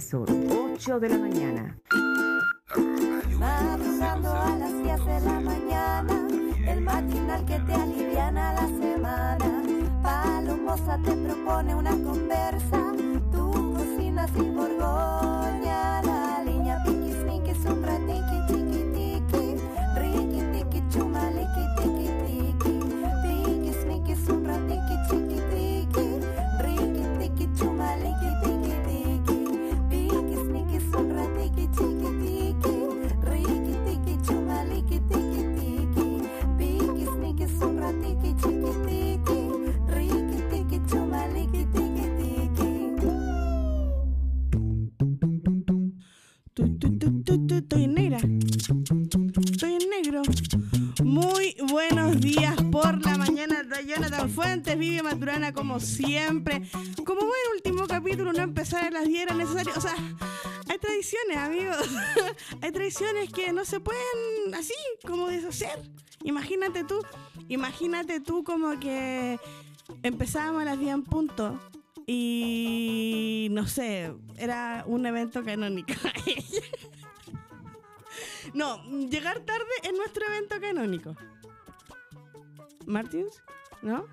Sur, 8 de la mañana. Madrugando a las 10 de la mañana, el matinal que te aliviana la semana. Palomosa te propone una conversa, tu cocina sin borgoña, siempre. Como buen último capítulo, no empezar a las 10 era necesario. O sea, hay tradiciones, amigos. hay tradiciones que no se pueden así como deshacer. Imagínate tú, imagínate tú como que empezábamos a las 10 en punto y no sé, era un evento canónico. no, llegar tarde es nuestro evento canónico. ¿Martins? ¿No?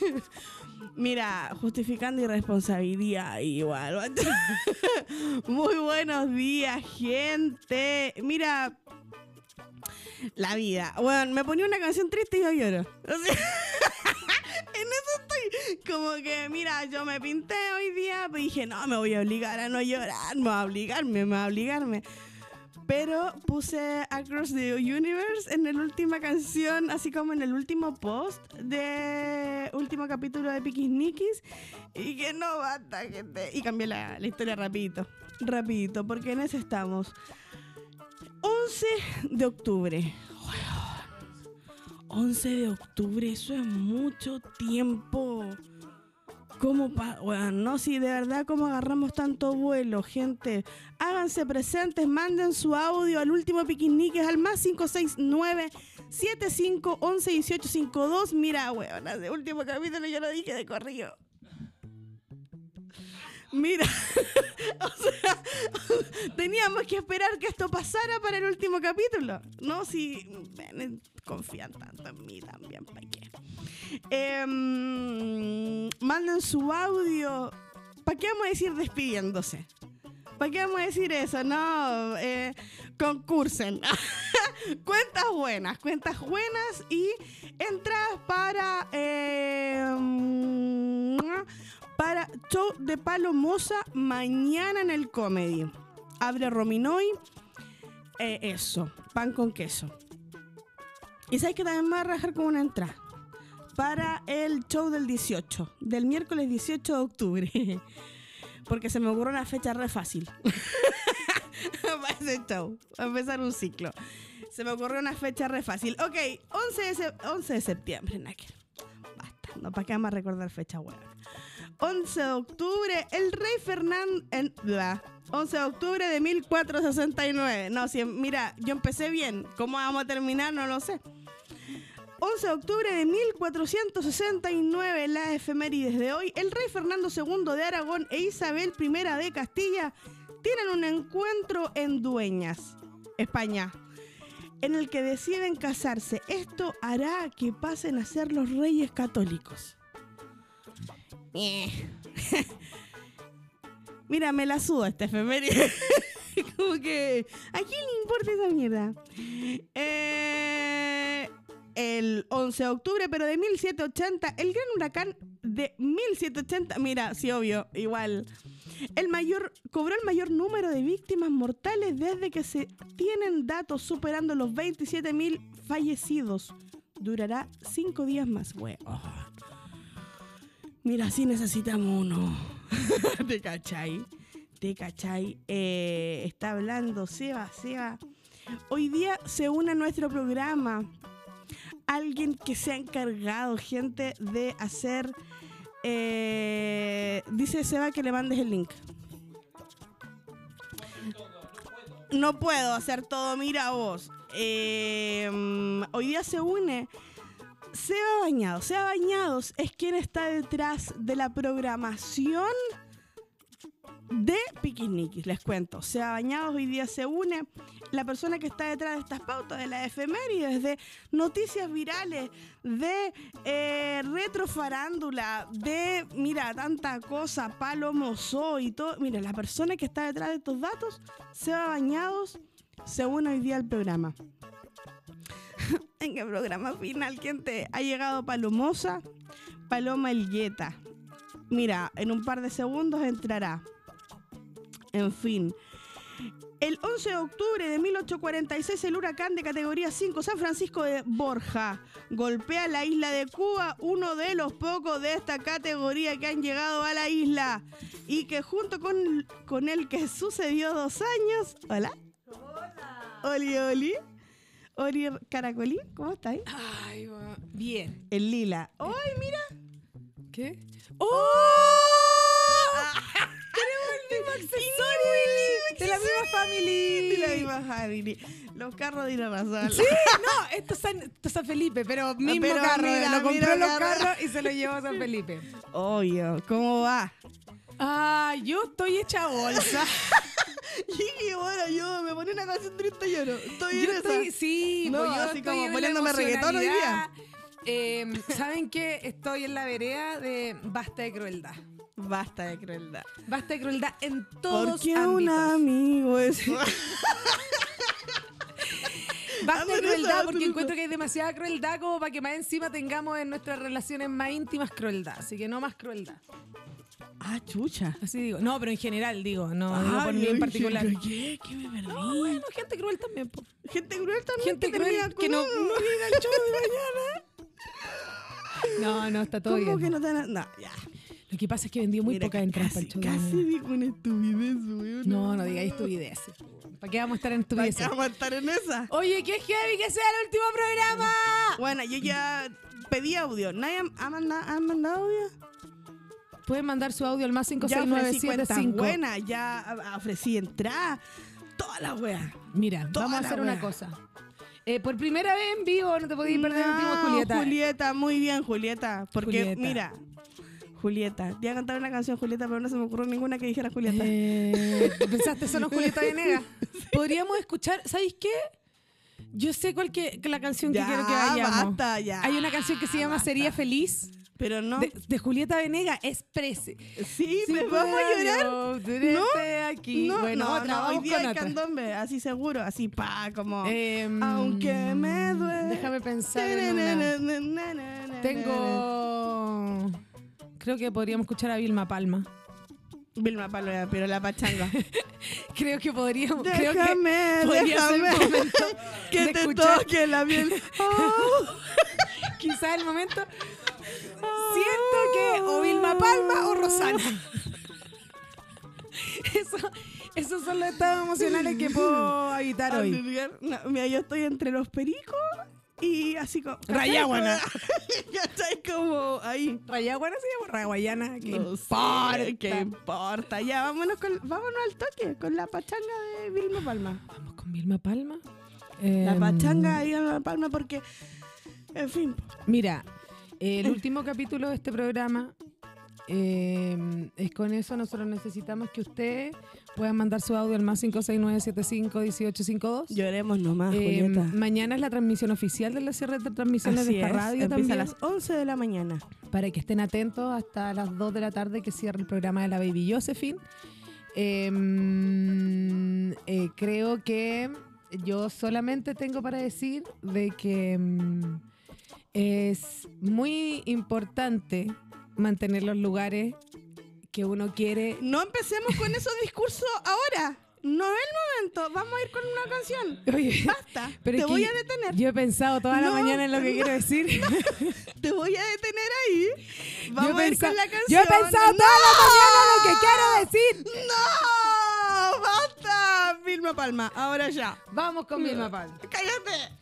Mira, justificando irresponsabilidad igual. Muy buenos días, gente. Mira, la vida. Bueno, me ponía una canción triste y yo lloro. En eso estoy. Como que, mira, yo me pinté hoy día, pues dije, no, me voy a obligar a no llorar, me voy a obligarme, me voy a obligarme. Pero puse Across the Universe en la última canción, así como en el último post de último capítulo de Pikis Y que no basta, gente. Y cambié la, la historia rapidito. Rapidito, porque en ese estamos. 11 de octubre. Weón. 11 de octubre, eso es mucho tiempo. ¿Cómo bueno, no, si de verdad, ¿cómo agarramos tanto vuelo, gente? Háganse presentes, manden su audio al último piquinique, al más 569 75 11 18 52. Mira, weón, de último capítulo yo lo dije de corrido. Mira, o sea, teníamos que esperar que esto pasara para el último capítulo. No, si ven, confían tanto en mí también, ¿para qué? Em, manden su audio. ¿Para qué vamos a decir despidiéndose? ¿Para qué vamos a decir eso? No, eh, concursen. cuentas buenas, cuentas buenas y entradas para em, para show de Palo Moza mañana en el Comedy. Abre Rominoy. Eh, eso, pan con queso. Y sabes que también me voy a rajar con una entrada para el show del 18, del miércoles 18 de octubre. Porque se me ocurrió una fecha re fácil. para ese show, para empezar un ciclo. Se me ocurrió una fecha re fácil. Ok, 11 de, se- 11 de septiembre, Naker. Basta, no para qué a recordar fecha buena. 11 de octubre, el rey Fernando. En, bla. 11 de octubre de 1469. No, si, mira, yo empecé bien. ¿Cómo vamos a terminar? No lo sé. 11 de octubre de 1469, las efemérides de hoy, el rey Fernando II de Aragón e Isabel I de Castilla tienen un encuentro en Dueñas, España, en el que deciden casarse. Esto hará que pasen a ser los reyes católicos. Mira, me la suda esta efeméride. Como que, ¿a quién le importa esa mierda? Eh, el 11 de octubre, pero de 1780, el gran huracán de 1780, mira, sí, obvio, igual. El mayor, cobró el mayor número de víctimas mortales desde que se tienen datos superando los 27.000 fallecidos. Durará cinco días más, weón. Mira, sí necesitamos uno. ¿Te cachai? ¿Te cachai? Eh, está hablando Seba, Seba. Hoy día se une a nuestro programa alguien que se ha encargado, gente, de hacer... eh, dice Seba que le mandes el link. No puedo hacer todo, mira vos. Eh, hoy día se une Seba Bañados. Seba Bañados es quien está detrás de la programación de Piquisniquis, les cuento. Sea Bañados hoy día se une la persona que está detrás de estas pautas, de la efemérides, de noticias virales, de eh, retrofarándula, de, mira, tanta cosa, Palomo y todo. Mira, la persona que está detrás de estos datos, Seba Bañados, se une hoy día al programa. en el programa final, ¿quién te ha llegado Palomosa? Paloma Elgueta. Mira, en un par de segundos entrará. En fin. El 11 de octubre de 1846, el huracán de categoría 5 San Francisco de Borja golpea la isla de Cuba, uno de los pocos de esta categoría que han llegado a la isla y que junto con, con el que sucedió dos años. Hola. Hola. Oli, Oli. Oli Caracolí, ¿cómo estáis? Ay, bien. El lila. ¡Ay, mira! ¿Qué? ¡Oh! Tenemos el mismo accesorio, Billy. De la misma family. De la misma family. Los carros de razón. Sí, no, esto es, San, esto es San Felipe, pero mismo pero carro. mira, lo compró en los carro. carros y se lo llevó a San Felipe. Obvio, ¿cómo va? Ah, yo estoy hecha bolsa. Y bueno, yo me ponía una canción triste y lloro. Estoy en yo esa. estoy, sí, No, pues yo así estoy como en poniéndome reggaetón hoy día. Eh, ¿Saben qué? Estoy en la vereda de basta de crueldad. Basta de crueldad. Basta de crueldad en todos Porque ámbitos. un amigo es. Basta de crueldad porque en encuentro que hay demasiada crueldad como para que más encima tengamos en nuestras relaciones más íntimas crueldad. Así que no más crueldad. ah, chucha. Así digo. No, pero en general digo, no, no por mí en particular. ¿Qué? ¿Qué me perdí? No, bueno, gente cruel también. po. Gente cruel también. Gente que cruel termina que no- no viene al show de mañana. No, no, está todo ¿Cómo bien. que no te han- No, ya. Lo que pasa es que vendí muy Mira, pocas entradas para el show. casi dijo una estupidez, weón. No, no digáis estupideces. ¿Para qué vamos a estar en ¿Para qué vamos a estar en esa? Oye, qué heavy que sea el último programa. Bueno, yo ya pedí audio. ¿Nadie ha mandado, ha mandado audio? Pueden mandar su audio al más Ya ofrecí cuentas 56975. buenas, ya a- ofrecí entrada. Toda la wea. Mira, Toda vamos a hacer una cosa. Eh, por primera vez en vivo, no te podías perder el último No, Julieta. Julieta, muy bien, Julieta. Porque, Julieta. mira, Julieta. Te iba a cantar una canción, Julieta, pero no se me ocurrió ninguna que dijera Julieta. Eh, ¿Pensaste solo Julieta Venegas? Podríamos escuchar, ¿sabéis qué? Yo sé cuál que, que la canción que ya, quiero que vayamos. basta, ya. Hay una canción que se llama basta. Sería Feliz Pero no. de, de Julieta Venegas, Exprese. sí, Si pero vamos a llorar. yo tenerte aquí. No, bueno, no, otra, no, hoy día hay candombe, así seguro, así pa, como. Em, Aunque me duele. Déjame pensar en una. Tengo. Creo que podríamos escuchar a Vilma Palma. Vilma Palma, pero la pachanga. Creo que podríamos. creo que Déjame, podría ser el déjame. momento Que te escuchar. toque la piel. Oh. Quizás el momento. Siento que o Vilma Palma o Rosana. Eso, esos son los estados emocionales que puedo habitar hoy. No, mira, yo estoy entre los pericos y así como. Rayaguana. ¿Cachai? Como ahí. Rayaguana se llama Raguayana. ¿Qué No sé, importa? ¿Qué importa? Ya, vámonos, con, vámonos al toque con la pachanga de Vilma Palma. Vamos con Vilma Palma. La Em, pachanga de Vilma Palma porque. En fin. Mira, el último capítulo de este programa eh, es con eso. Nosotros necesitamos que ustedes puedan mandar su audio al más 569-75-1852. Lloremos nomás, Eh, Julieta. mañana es la transmisión oficial de la cierre de transmisiones Así de esta es, radio empieza también. a las 11 de la mañana. Para que estén atentos hasta las 2 de la tarde que cierra el programa de la Baby Josephine. Eh, eh, creo que yo solamente tengo para decir de que es muy importante mantener los lugares que uno quiere. No empecemos con esos discursos ahora. No es el momento. Vamos a ir con una canción. Oye, Basta. pero te voy a detener. Yo he pensado toda la No, mañana en lo que no. quiero decir. Te voy a detener ahí. Vamos yo, a ir pensado, con la canción. yo he pensado toda la mañana lo que quiero decir. ¡No! ¡Basta! Vilma Palma, ahora ya. Vamos con Vilma Palma. ¡Cállate!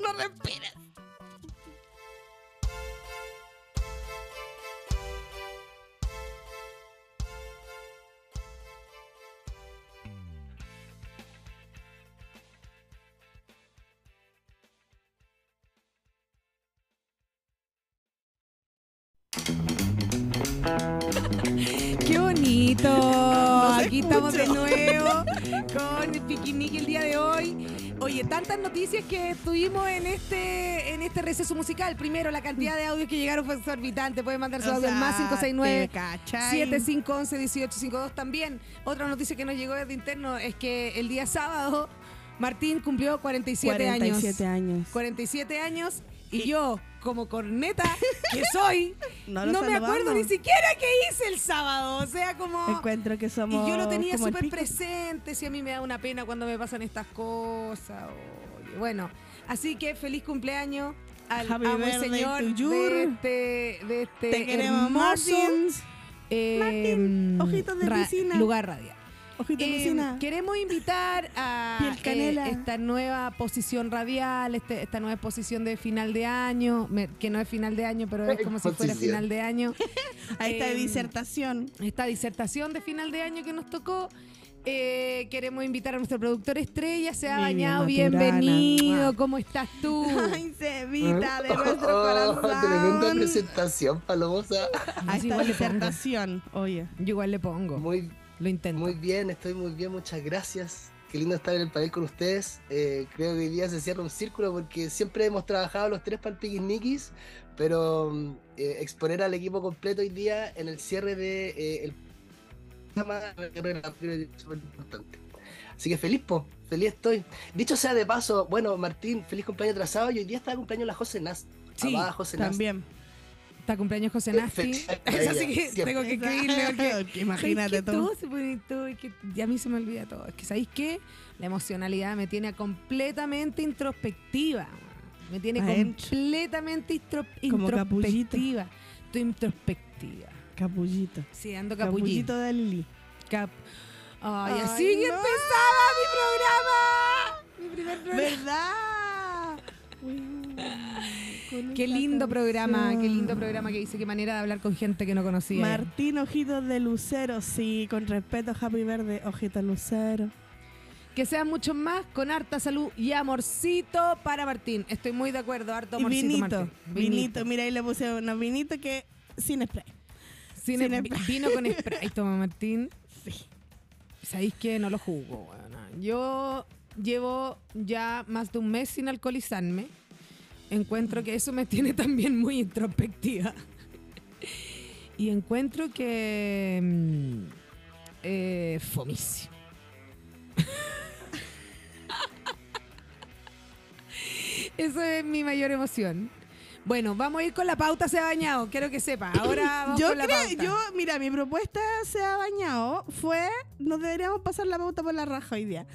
¡No respires! Estamos de nuevo con el Piquinique el día de hoy. Oye, tantas noticias que tuvimos en este en este receso musical. Primero, la cantidad de audios que llegaron fue exorbitante. Pueden mandar su O audio al más 569 te cachai. 7511 1852 también. Otra noticia que nos llegó desde interno es que el día sábado Martín cumplió 47, 47 años. años. 47 años y yo, como corneta que soy, No me acuerdo ni siquiera qué hice el sábado. O sea, como... Encuentro que somos. Y yo lo tenía súper presente, si a mí me da una pena cuando me pasan estas cosas. Bueno, así que feliz cumpleaños al Happy amo señor de este, de este Te hermoso, Martins. eh, Martín, ojitos de piscina. lugar radial. Ojito Eh, cocina. queremos invitar a eh, esta nueva posición radial, este- esta nueva exposición de final de año, me- que no es final de año, pero es como si fuera final de año. Está de em, disertación. esta disertación de final de año que nos tocó. Eh, queremos invitar a nuestro productor estrella, se ha bañado, Maturana. bienvenido. ¿cómo estás tú? Ay, Cevita de nuestro Oh, Tremenda corazón. presentación, Palomosa. Pongo. disertación. Oye. Yo igual le pongo, Muy, lo intento. muy bien, estoy muy bien, muchas gracias. Qué lindo estar en el panel con ustedes. Eh, creo que hoy día se cierra un círculo porque siempre hemos trabajado los tres para el pero mm, eh, exponer al equipo completo hoy día en el cierre de eh, el programa es súper importante. Así que feliz, po, feliz estoy. Dicho sea de paso, bueno, Martín, feliz cumpleaños atrasado y hoy día está de cumpleaños la José Nast. Sí, José. También. Está cumpleaños José Nasti. Eso sí que siempre. tengo que escribirle porque Imagínate ¿Sabéis que tú. todo se pone todo, es que ya a mí se me olvida todo. Es que ¿sabéis qué? La emocionalidad me tiene completamente introspectiva. Me tiene Adentro. completamente intro- Como capullito. introspectiva. Estoy introspectiva. Capullito. Sí, ando capullito. Capullito de Lili. Cap Ay, Ay, así que no. empezaba mi programa. Mi primer programa. Qué lindo programa, qué lindo programa que hice, qué manera de hablar con gente que no conocía. Martín Ojitos de Lucero, sí, con respeto, Happy Verde, Ojitos Lucero. Que sean muchos más, con harta salud y amorcito para Martín. Estoy muy de acuerdo, harto Y amorcito, vinito, Martín. vinito, mira ahí le puse unos vinitos que sin spray. Sin sin el- spray. vino con spray, toma Martín. Sí. ¿Sabéis que No lo juzgo, weona. Yo llevo ya más de un mes sin alcoholizarme. Encuentro que eso me tiene también muy introspectiva. Y encuentro que... mm, eh, fomísimo. Eso es mi mayor emoción. Bueno, vamos a ir con la pauta se ha bañado, quiero que sepa. Ahora vamos Yo con la creo, pauta. yo, mira, mi propuesta se ha bañado fue, nos deberíamos pasar la pauta por la raja hoy día.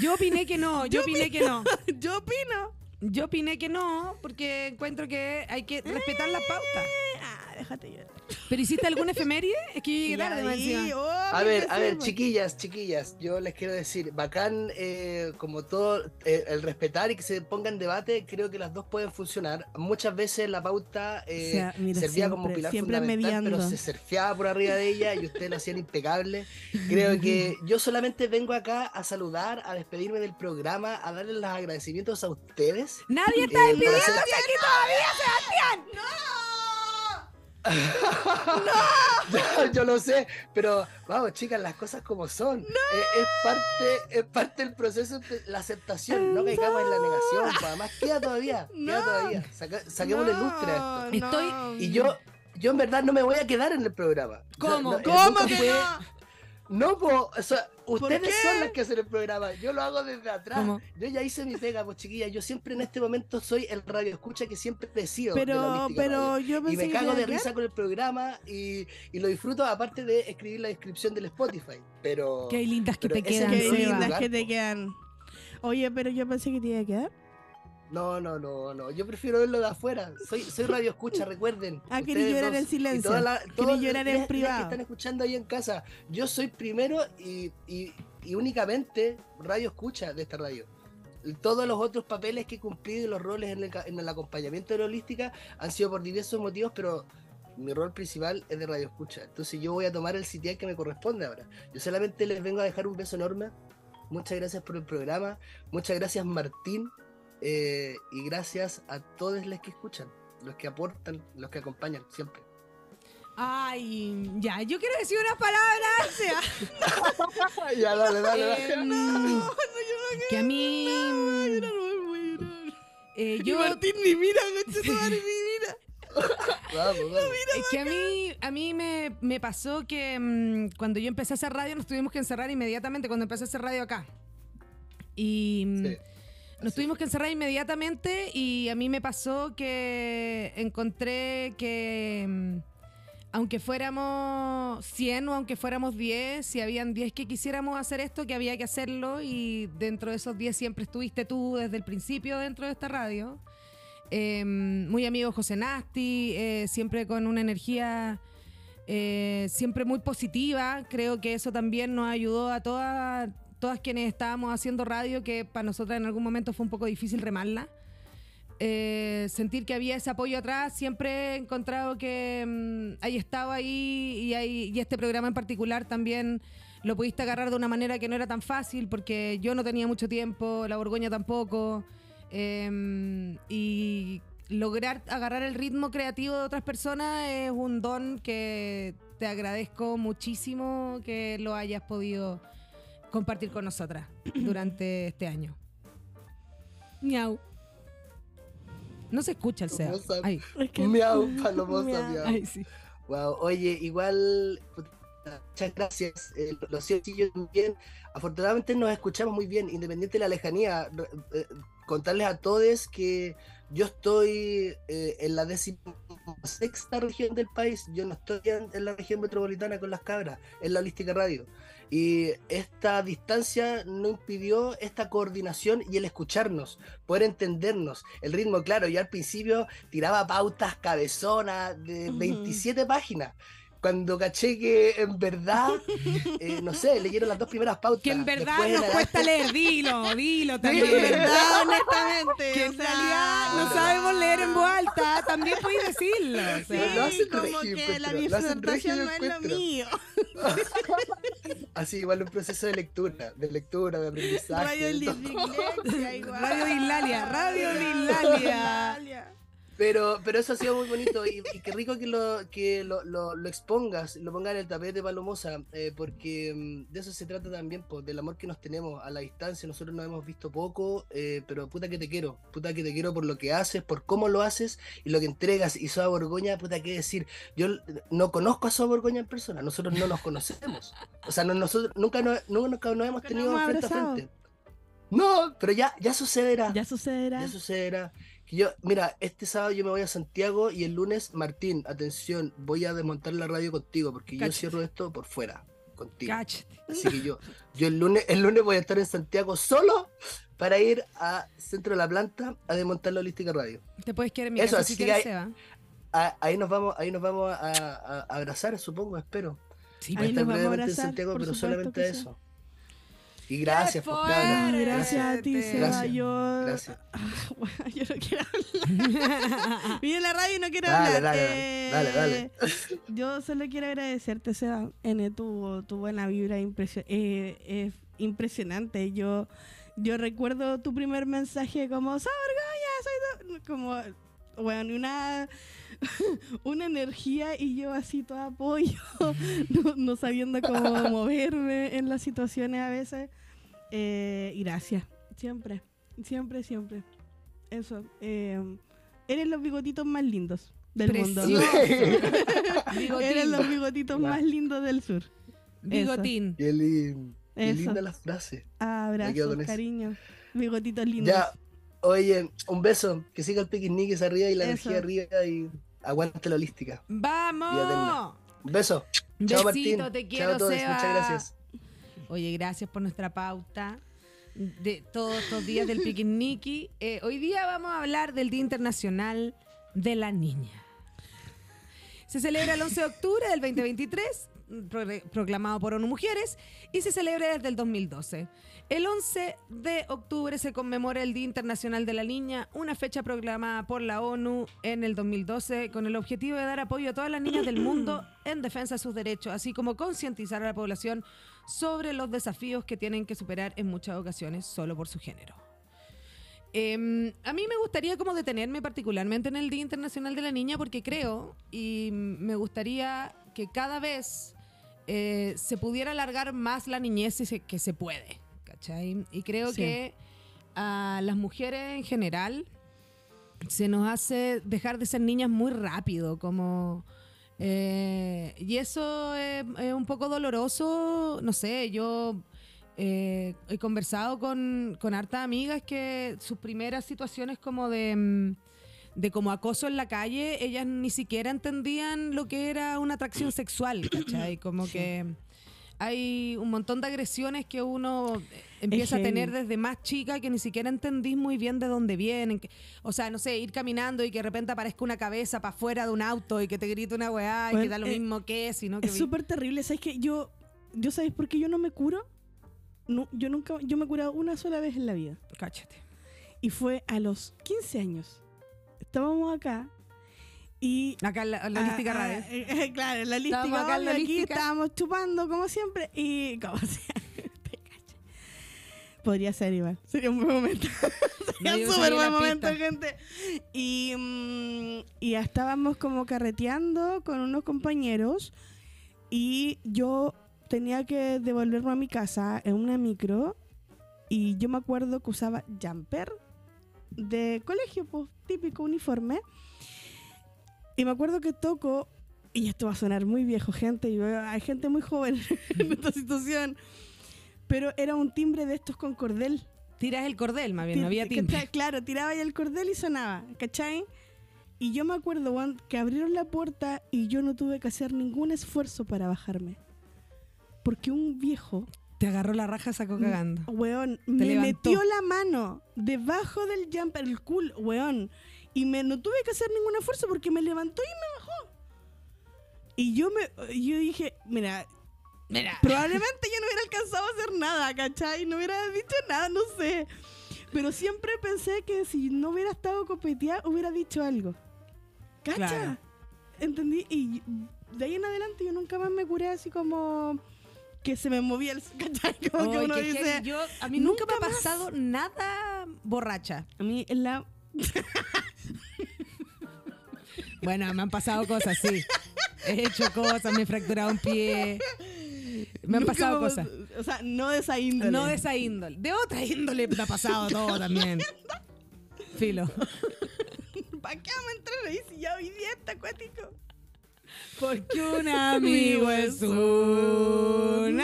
Yo opiné que no, yo opiné que no. Yo opino. Yo opiné que no, porque encuentro que hay que respetar la pauta. Ah, déjate llorar. ¿Pero hiciste alguna efeméride? Es que yo llegué tarde, ahí, oh, A ver, a ver, pues. chiquillas, chiquillas, yo les quiero decir, bacán eh, como todo eh, el respetar y que se ponga en debate, creo que las dos pueden funcionar. Muchas veces la pauta eh, O sea, mira, servía como siempre- pilar siempre fundamental, pero se surfeaba por arriba de ella y ustedes lo hacían impecable. Creo que yo solamente vengo acá a saludar, a despedirme del programa, a darles los agradecimientos a ustedes. Nadie está Eh, despidiéndose aquí todavía, Sebastián. yo, yo lo sé, pero vamos, chicas, las cosas como son. Eh, es, parte, es parte del proceso, de la aceptación. No caigamos en la negación. pues, Además, queda todavía. Queda No. todavía. Saca- saquémosle lustre a esto. Estoy- no. Y yo, yo en verdad no me voy a quedar en el programa. O sea, ¿Cómo? no, ¿Cómo que fue- no? No, po, o sea, ustedes son las que hacen el programa. Yo lo hago desde atrás. ¿Cómo? Yo ya hice mi pega, pues chiquilla. Yo siempre en este momento soy el radio escucha que siempre he sido. de la Pero, pero Radio. yo Y pensé me que cago de risa con el programa y, y lo disfruto aparte de escribir la descripción del Spotify. Pero Qué lindas que te quedan, Qué lindas lugar, que te quedan. Oye, pero yo pensé que te iba a quedar. No, no, no, no. Yo prefiero verlo de afuera. Soy, soy radio escucha, recuerden. Ah, querí Ustedes llorar dos. en silencio. todas las- Querí todos llorar en privado. que están escuchando ahí en casa. Yo soy primero y, y- y únicamente radio escucha de esta radio. Todos los otros papeles que he cumplido y los roles en el, en el acompañamiento de la holística han sido por diversos motivos, pero mi rol principal es de radio escucha. Entonces yo voy a tomar el sitial que me corresponde ahora. Yo solamente les vengo a dejar un beso enorme. Muchas gracias por el programa. Muchas gracias Martín. Eh, y gracias a todos los que escuchan, los que aportan, los que acompañan siempre. Ay, ya, yo quiero decir unas palabras. o sea, ya, dale, dale, dale. em, que a mí. eh, Yo, yo, Martín, ni mira, ni mira. Vamos, vamos. es que a mí, a mí me, me pasó que mm, cuando yo empecé a hacer radio nos tuvimos que encerrar inmediatamente cuando empecé a hacer radio acá. Y mm, Sí. Nos tuvimos que encerrar inmediatamente y a mí me pasó que encontré que mm, aunque fuéramos 100 o aunque fuéramos 10, si habían 10 que quisiéramos hacer esto, que había que hacerlo y dentro de esos 10 siempre estuviste tú desde el principio dentro de esta radio. Eh, muy amigo José Nasti, eh, siempre con una energía eh, siempre muy positiva. Creo que eso también nos ayudó a todas, todas quienes estábamos haciendo radio, que para nosotras en algún momento fue un poco difícil remarla. Eh, sentir que había ese apoyo atrás, siempre he encontrado que mm, hay estado ahí y, hay- y este programa en particular también lo pudiste agarrar de una manera que no era tan fácil porque yo no tenía mucho tiempo, la Borgoña tampoco. eh, y lograr agarrar el ritmo creativo de otras personas es un don que te agradezco muchísimo que lo hayas podido compartir con nosotras durante este año. Miau. No se escucha el SEA. Ay, Miau, palomosa, Miau. miau. ay, sí. Wow, oye, igual, muchas gracias. Eh, lo siento, sí, yo también. Afortunadamente nos escuchamos muy bien, independiente de la lejanía. Eh, contarles a todos que yo estoy eh, en la sexta región del país. Yo no estoy en, en la región metropolitana con las cabras, en la Holística Radio. Y esta distancia no impidió esta coordinación y el escucharnos, poder entendernos. El ritmo, claro, yo al principio tiraba pautas cabezonas de. 27 páginas. Cuando caché que en verdad, eh, no sé, leyeron las dos primeras pautas. Que en verdad Después nos en cuesta leer, dilo, dilo también. de verdad, honestamente. Que en realidad no sabemos leer en voz alta, también podéis decirlo. o Sí, sea. Lo hacen como regio, que la disertación no es lo mío. Así, igual un proceso de lectura, de lectura, de aprendizaje. Radio dislexia igual. Radio de Hilalia, Radio. Pero, pero eso ha sido muy bonito y, y qué rico que lo, que lo, lo, lo expongas, lo pongas en el tapete Palomosa, eh, porque mm, de eso se trata también, po, del amor que nos tenemos a la distancia. Nosotros nos hemos visto poco, eh, pero puta que te quiero, puta que te quiero por lo que haces, por cómo lo haces y lo que entregas. Y Soa Borgoña, puta que decir, yo no conozco a Soa Borgoña en persona, nosotros no nos conocemos. O sea, no- nosotros nunca, no- nunca nos hemos tenido frente a frente. No, pero ya, ya sucederá. Ya sucederá. Ya sucederá. Que yo, mira, este sábado yo me voy a Santiago y el lunes, Martín, atención, voy a desmontar la radio contigo porque yo cierro esto por fuera, contigo. Así que yo, yo el lunes, el lunes voy a estar en Santiago solo para ir a Centro de la Planta a desmontar la holística radio. Te puedes quedar en mi Eso, casa así si que quieres, hay- Seba. A- ahí nos vamos, ahí nos vamos a, a- a abrazar, supongo, espero. Sí, Ahí estar nos vamos a en Santiago, pero solamente eso. Y gracias, ¡Qué por gracias a ti. Seba. Gracias. Yo, Gracias. Ah, bueno, yo no quiero hablar. Viene la radio y no quiero Dale, hablar. dale, Eh, dale, dale. Yo solo quiero agradecerte, Seba. N, tu, tu buena vibra impresio- eh, es impresionante. Yo, yo recuerdo tu primer mensaje como, ¡Soy tu-", como, bueno, una, una energía y yo así todo apoyo, no, no sabiendo cómo moverme en las situaciones a veces. Eh, y gracias, siempre, siempre, siempre. Eso. eh, eres los bigotitos más lindos del mundo. Eres los bigotitos más lindos del sur. Bigotín. Qué, lin- qué Eso. linda la frase. Abrazos, eso. cariño. Bigotitos lindos. Ya, oye, un beso, que siga el piquinique arriba y la Eso. energía arriba y aguante la holística. ¡Vamos! Beso. Chao Besito, Martín. te Chao quiero, a todos, Seba. muchas gracias. Oye, gracias por nuestra pauta de todos estos días del piquiniqui. Eh, hoy día vamos a hablar del Día Internacional de la Niña. Se celebra el 11 de octubre del 2023, pro- proclamado por ONU Mujeres, y se celebra desde el 2012. El 11 de octubre se conmemora el Día Internacional de la Niña, una fecha proclamada por la ONU en el 2012 con el objetivo de dar apoyo a todas las niñas del mundo en defensa de sus derechos, así como concientizar a la población sobre los desafíos que tienen que superar en muchas ocasiones solo por su género. Em, a mí me gustaría como detenerme particularmente en el Día Internacional de la Niña porque creo y me gustaría que cada vez eh, se pudiera alargar más la niñez se- que se puede, ¿cachai? Y creo Sí. que a las mujeres en general se nos hace dejar de ser niñas muy rápido, como... eh, y eso es, es un poco doloroso, no sé, yo eh, he conversado con, con hartas amigas que sus primeras situaciones como de, de como acoso en la calle, ellas ni siquiera entendían lo que era una atracción sexual, ¿cachai? Como que hay un montón de agresiones que uno eh, empieza a tener desde más chica que ni siquiera entendís muy bien de dónde vienen. o sea, no sé, ir caminando y que de repente aparezca una cabeza para afuera de un auto y que te grite una weá y Bueno, que da lo eh, mismo que es, sino que... Es súper terrible. ¿Sabes que yo, yo sabes por qué yo no me curo? No, yo nunca, yo me he curado una sola vez en la vida. Cáchate. Y fue a los 15 años. Estábamos acá y Acá en la, en la Ah, Lística ah, Radio. eh, claro, en la lística. Estábamos acá en la obvio, aquí estábamos chupando como siempre y como sea. Podría ser igual. Sería un buen momento. Sería un súper buen momento, pista. gente. Y, mm, y estábamos como carreteando con unos compañeros y yo tenía que devolverme a mi casa en una micro y yo me acuerdo que usaba jumper de colegio, pues típico uniforme. Y me acuerdo que toco, y esto va a sonar muy viejo, gente, y hay gente muy joven en esta situación, pero era un timbre de estos con cordel. Tiras el cordel, más bien, no Ti- había timbre. Claro, tiraba ahí el cordel y sonaba, ¿cachai? Y yo me acuerdo, que abrieron la puerta y yo no tuve que hacer ningún esfuerzo para bajarme. Porque un viejo, Te agarró la raja, sacó cagando. weón, me levantó. metió la mano debajo del jumper, el cool, weón. Y me, no tuve que hacer ningún esfuerzo porque me levantó y me bajó. Y yo me yo dije, mira, Mira. probablemente yo no hubiera alcanzado a hacer nada, ¿cachai? No hubiera dicho nada, no sé. Pero siempre pensé que si no hubiera estado copeteada, hubiera dicho algo. ¿Cacha? Claro. ¿Entendí? Y de ahí en adelante yo nunca más me curé así como que se me movía el... ¿Cachai? Como que uno qué dice... Yo, a mí nunca, me nunca ha más. pasado nada borracha. A mí en la... Bueno, me han pasado cosas, sí. He hecho cosas, me he fracturado un pie. Me han nunca pasado me- cosas. O sea, no de esa índole. No de esa índole. De otra índole me ha pasado todo también. Filo. ¿Para qué vamos a entrar ahí si ya hoy día está acuático? Porque un amigo es una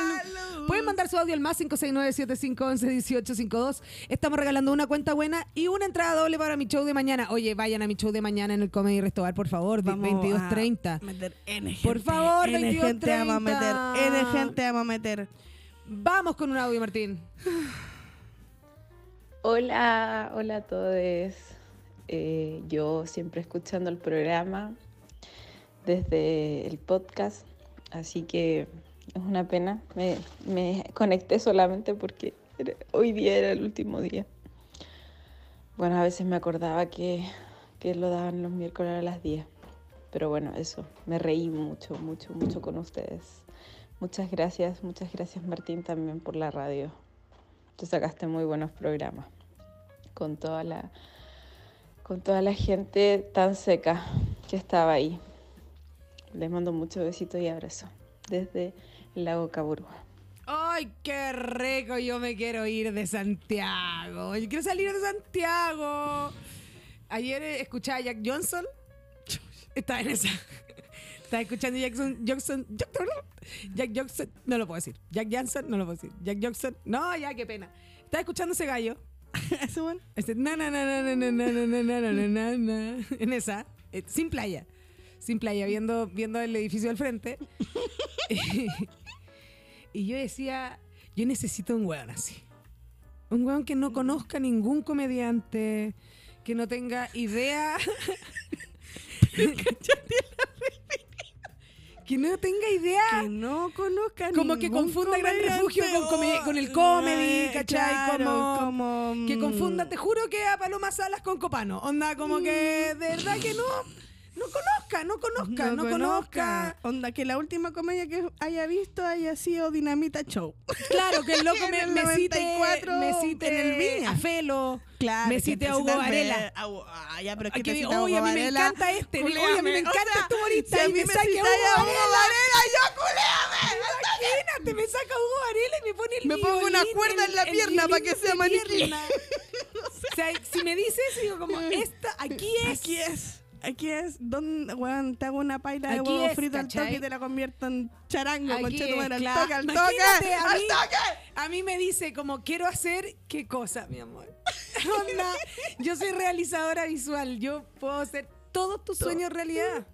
luz. Pueden mandar su audio al más 569-7511-1852. Estamos regalando una cuenta buena y una entrada doble para mi show de mañana. Oye, vayan a mi show de mañana en el Comedy Restobar, por favor, Vamos 22.30. a meter N gente. Por favor, N gente vamos a meter. 22:30. N gente vamos a meter. Vamos con un audio, Martín. Hola, hola a todos. Eh, yo siempre escuchando el programa desde el podcast, así que es una pena. Me, me conecté solamente porque era- hoy día era el último día. Bueno, a veces me acordaba que, que lo daban los miércoles a las 10, pero bueno, eso, me reí mucho, mucho, mucho con ustedes. Muchas gracias, muchas gracias Martín también por la radio. Tú sacaste muy buenos programas con toda la con toda la gente tan seca que estaba ahí. Les mando muchos besitos y abrazos desde el lago Caburgua. ¡Ay, qué rico! Yo me quiero ir de Santiago. Yo quiero salir de Santiago. Ayer eh, escuchaba a Jack Johnson. Estaba en esa. Estaba escuchando Jackson, Jackson, Jack Johnson, no lo puedo decir. Jack Johnson, no lo puedo decir. Jack Johnson, no, ya, qué pena. Estaba escuchando ese gallo. Ese bueno. Ese na na na na na na na na na na na na. En esa, eh, sin playa. Sin playa, viendo, viendo el edificio del frente. y yo decía, yo necesito un weón así. Un weón que no conozca ningún comediante, que no tenga idea. que no tenga idea. Que no conozca Como que confunda Gran. Refugio con con el comedy, eh, ¿cachai? claro, Como- como, Que mm, confunda, te juro que a Paloma Salas con Copano. Onda, como que de verdad que no. No conozca, no conozca, no, conozca. Onda, que la última comedia que haya visto haya sido Dinamita Show. Claro, que el loco me, me cite, 94 me cite en el Viña. a Felo. Claro. Me cite te a Hugo Varela. Ah, ya, pero es que que te digo, oye, a mí me encanta este. Oye, a mí me encanta O sea, este humorista. si y me me saca Hugo Varela, yo culéame. Imagínate, me saca Hugo Varela y me pone el Me pongo una cuerda en la pierna para que sea maniquí. O sea, si me dices, digo como, esta, aquí es. Aquí es. Aquí es. Donde, weón, te hago una paila de Aquí huevo es, frito al toque y te la convierto en charango, Aquí conchetumare, es, al claro. toque, al toque. A ¡Al mí- toque! A mí me dice como quiero hacer qué cosa, mi amor. Onda, yo soy realizadora visual, yo puedo hacer todos tus sueños realidad.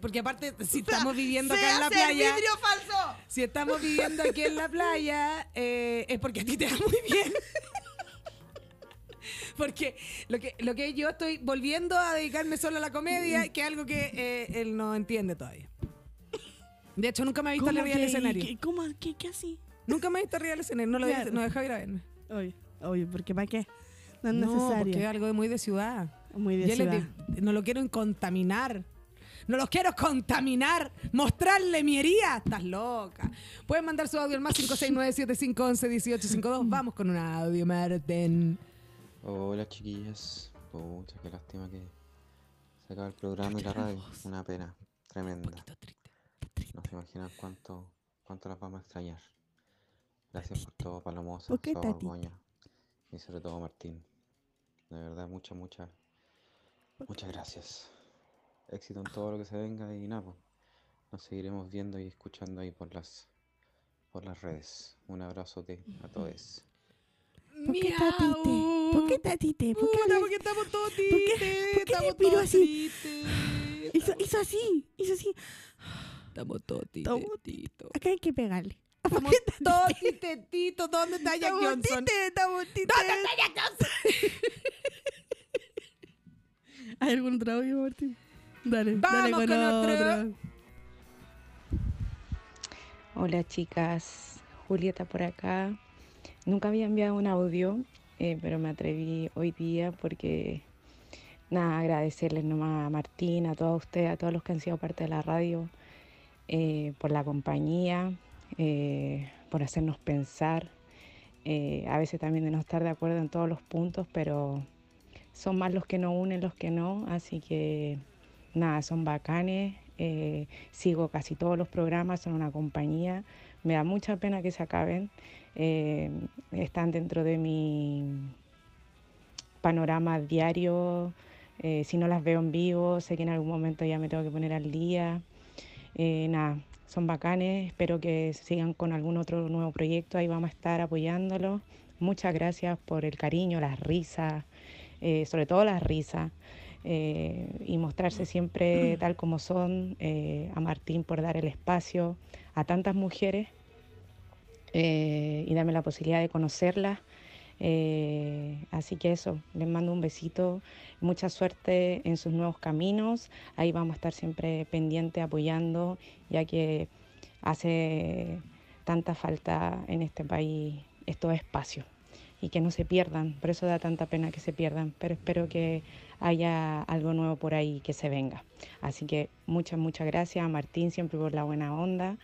Porque aparte, si estamos viviendo acá en la playa, vidrio falso! si estamos viviendo aquí en la playa, eh, es porque a ti te va muy bien. Porque lo que, lo que yo estoy volviendo a dedicarme solo a la comedia, que es algo que eh, él no entiende todavía. De hecho, nunca me ha visto ¿Cómo arriba del escenario. qué- ¿Cómo? ¿Qué, qué así? Nunca me ha visto arriba del escenario. No lo Claro. deja, no deja ir a verme. Oye, oye, porque ¿para qué? No es No, necesario. porque es algo muy de ciudad. Muy de Y él es ciudad. no lo quiero contaminar. No los quiero contaminar. Mostrarle mi herida. Estás loca. Pueden mandar su audio al más 569-7511-1852. Vamos con un audio, Marten. Hola chiquillas, pucha, qué lástima que se acaba el programa y la radio, una pena tremenda. No se imaginan cuánto, cuánto las vamos a extrañar. Gracias por todo, Palomosa. Borgoña y sobre todo Martín. De verdad, muchas, muchas, muchas gracias. Éxito en todo lo que se venga y nada, pues, nos seguiremos viendo y escuchando ahí por las, por las redes. Un abrazote a todos. ¿Por qué tatite? ¿Por qué tatite? ¿Por qué Puta, porque estamos todos qué- tristes. por qué Estamos todos así? Hizo, hizo así, hizo así. Estamos todos Estamos- titetitos. Acá hay que pegarle. Estamos todos titetitos. ¿Dónde está Jack Estamos Johnson? tite, estamos tite. ¿Dónde está Jack Johnson? ¿Hay algún otro audio, Martín? Dale, dale Vamos con, con otro. otro. Hola chicas, Julieta por acá. Nunca había enviado un audio, eh, pero me atreví hoy día porque, nada, agradecerles nomás a Martín, a todos ustedes, a todos los que han sido parte de la radio, eh, por la compañía, eh, por hacernos pensar. a veces también de no estar de acuerdo en todos los puntos, pero son más los que nos unen, los que no, así que nada, son bacanes. sigo casi todos los programas, son una compañía. Me da mucha pena que se acaben. eh, están dentro de mi panorama diario. eh, si no las veo en vivo, sé que en algún momento ya me tengo que poner al día. Eh, nada, son bacanes. Espero que sigan con algún otro nuevo proyecto. Ahí vamos a estar apoyándolos. Muchas gracias por el cariño, las risas, eh, sobre todo las risas eh, y mostrarse siempre tal como son, eh, a Martín por dar el espacio a tantas mujeres eh, y darme la posibilidad de conocerlas. Así que eso, les mando un besito, mucha suerte en sus nuevos caminos, ahí vamos a estar siempre pendientes, apoyando, ya que hace tanta falta en este país estos espacios y que no se pierdan, por eso da tanta pena que se pierdan, pero espero que haya algo nuevo por ahí que se venga. Así que muchas, muchas gracias a Martín siempre por la buena onda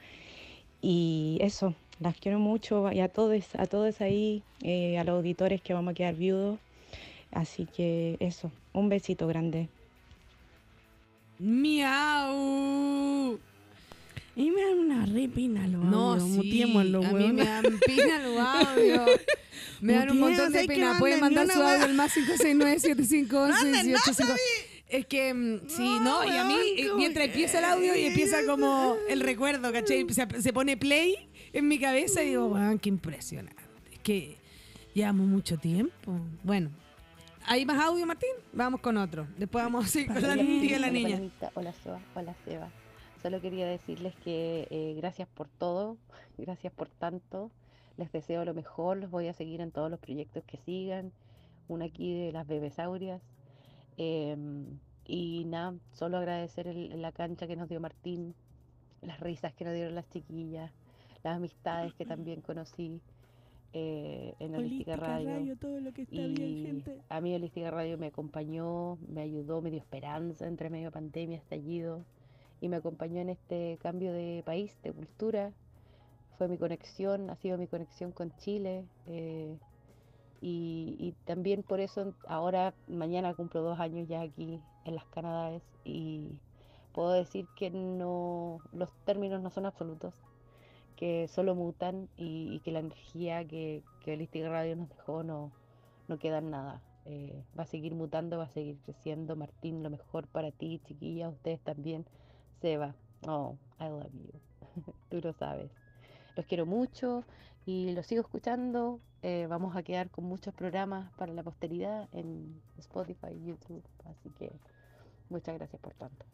y eso, las quiero mucho y a todos, a todos ahí, eh, a los auditores que vamos a quedar viudos. Así que eso, un besito grande. Miau. Y me dan una repina los No, audios, sí. muteémoslo, a mí me dan pena los audios. Me dan un montón de pena. Pueden mandar su audio al más 569-7511-1855. Manden, no, Es que, mm, sí, no, y a mí, eh, mientras empieza el audio y empieza como el recuerdo, ¿cachai? Se, se pone play en mi cabeza y digo, weón, qué impresionante. Es que llevamos mucho tiempo. Bueno, ¿hay más audio, Martín? Vamos con otro. Después vamos a seguir con la la niña. Hola, Seba. Hola, Seba. Solo quería decirles que eh, gracias por todo, gracias por tanto. Les deseo lo mejor, los voy a seguir en todos los proyectos que sigan. Una aquí de las bebesaurias. Em, y nada, solo agradecer el- la cancha que nos dio Martín, las risas que nos dieron las chiquillas, las amistades que también conocí. eh, en Holística Radio. Radio, todo lo que está bien, Y gente. a mí Holística Radio me acompañó, me ayudó, me dio esperanza entre medio de pandemia, estallido, y me acompañó en este cambio de país, de cultura. Fue mi conexión, ha sido mi conexión con Chile. eh, y, y también por eso ahora, mañana cumplo dos años ya aquí en las Canadades y puedo decir que no, los términos no son absolutos, que solo mutan y, y que la energía que, que Holística Radio nos dejó no, no queda en nada. Eh, va a seguir mutando, va a seguir creciendo. Martín, lo mejor para ti, chiquilla, ustedes también. Seba, oh, I love you. Tú lo sabes. Los quiero mucho y los sigo escuchando. Eh, vamos a quedar con muchos programas para la posteridad en Spotify, YouTube. Así que muchas gracias por tanto.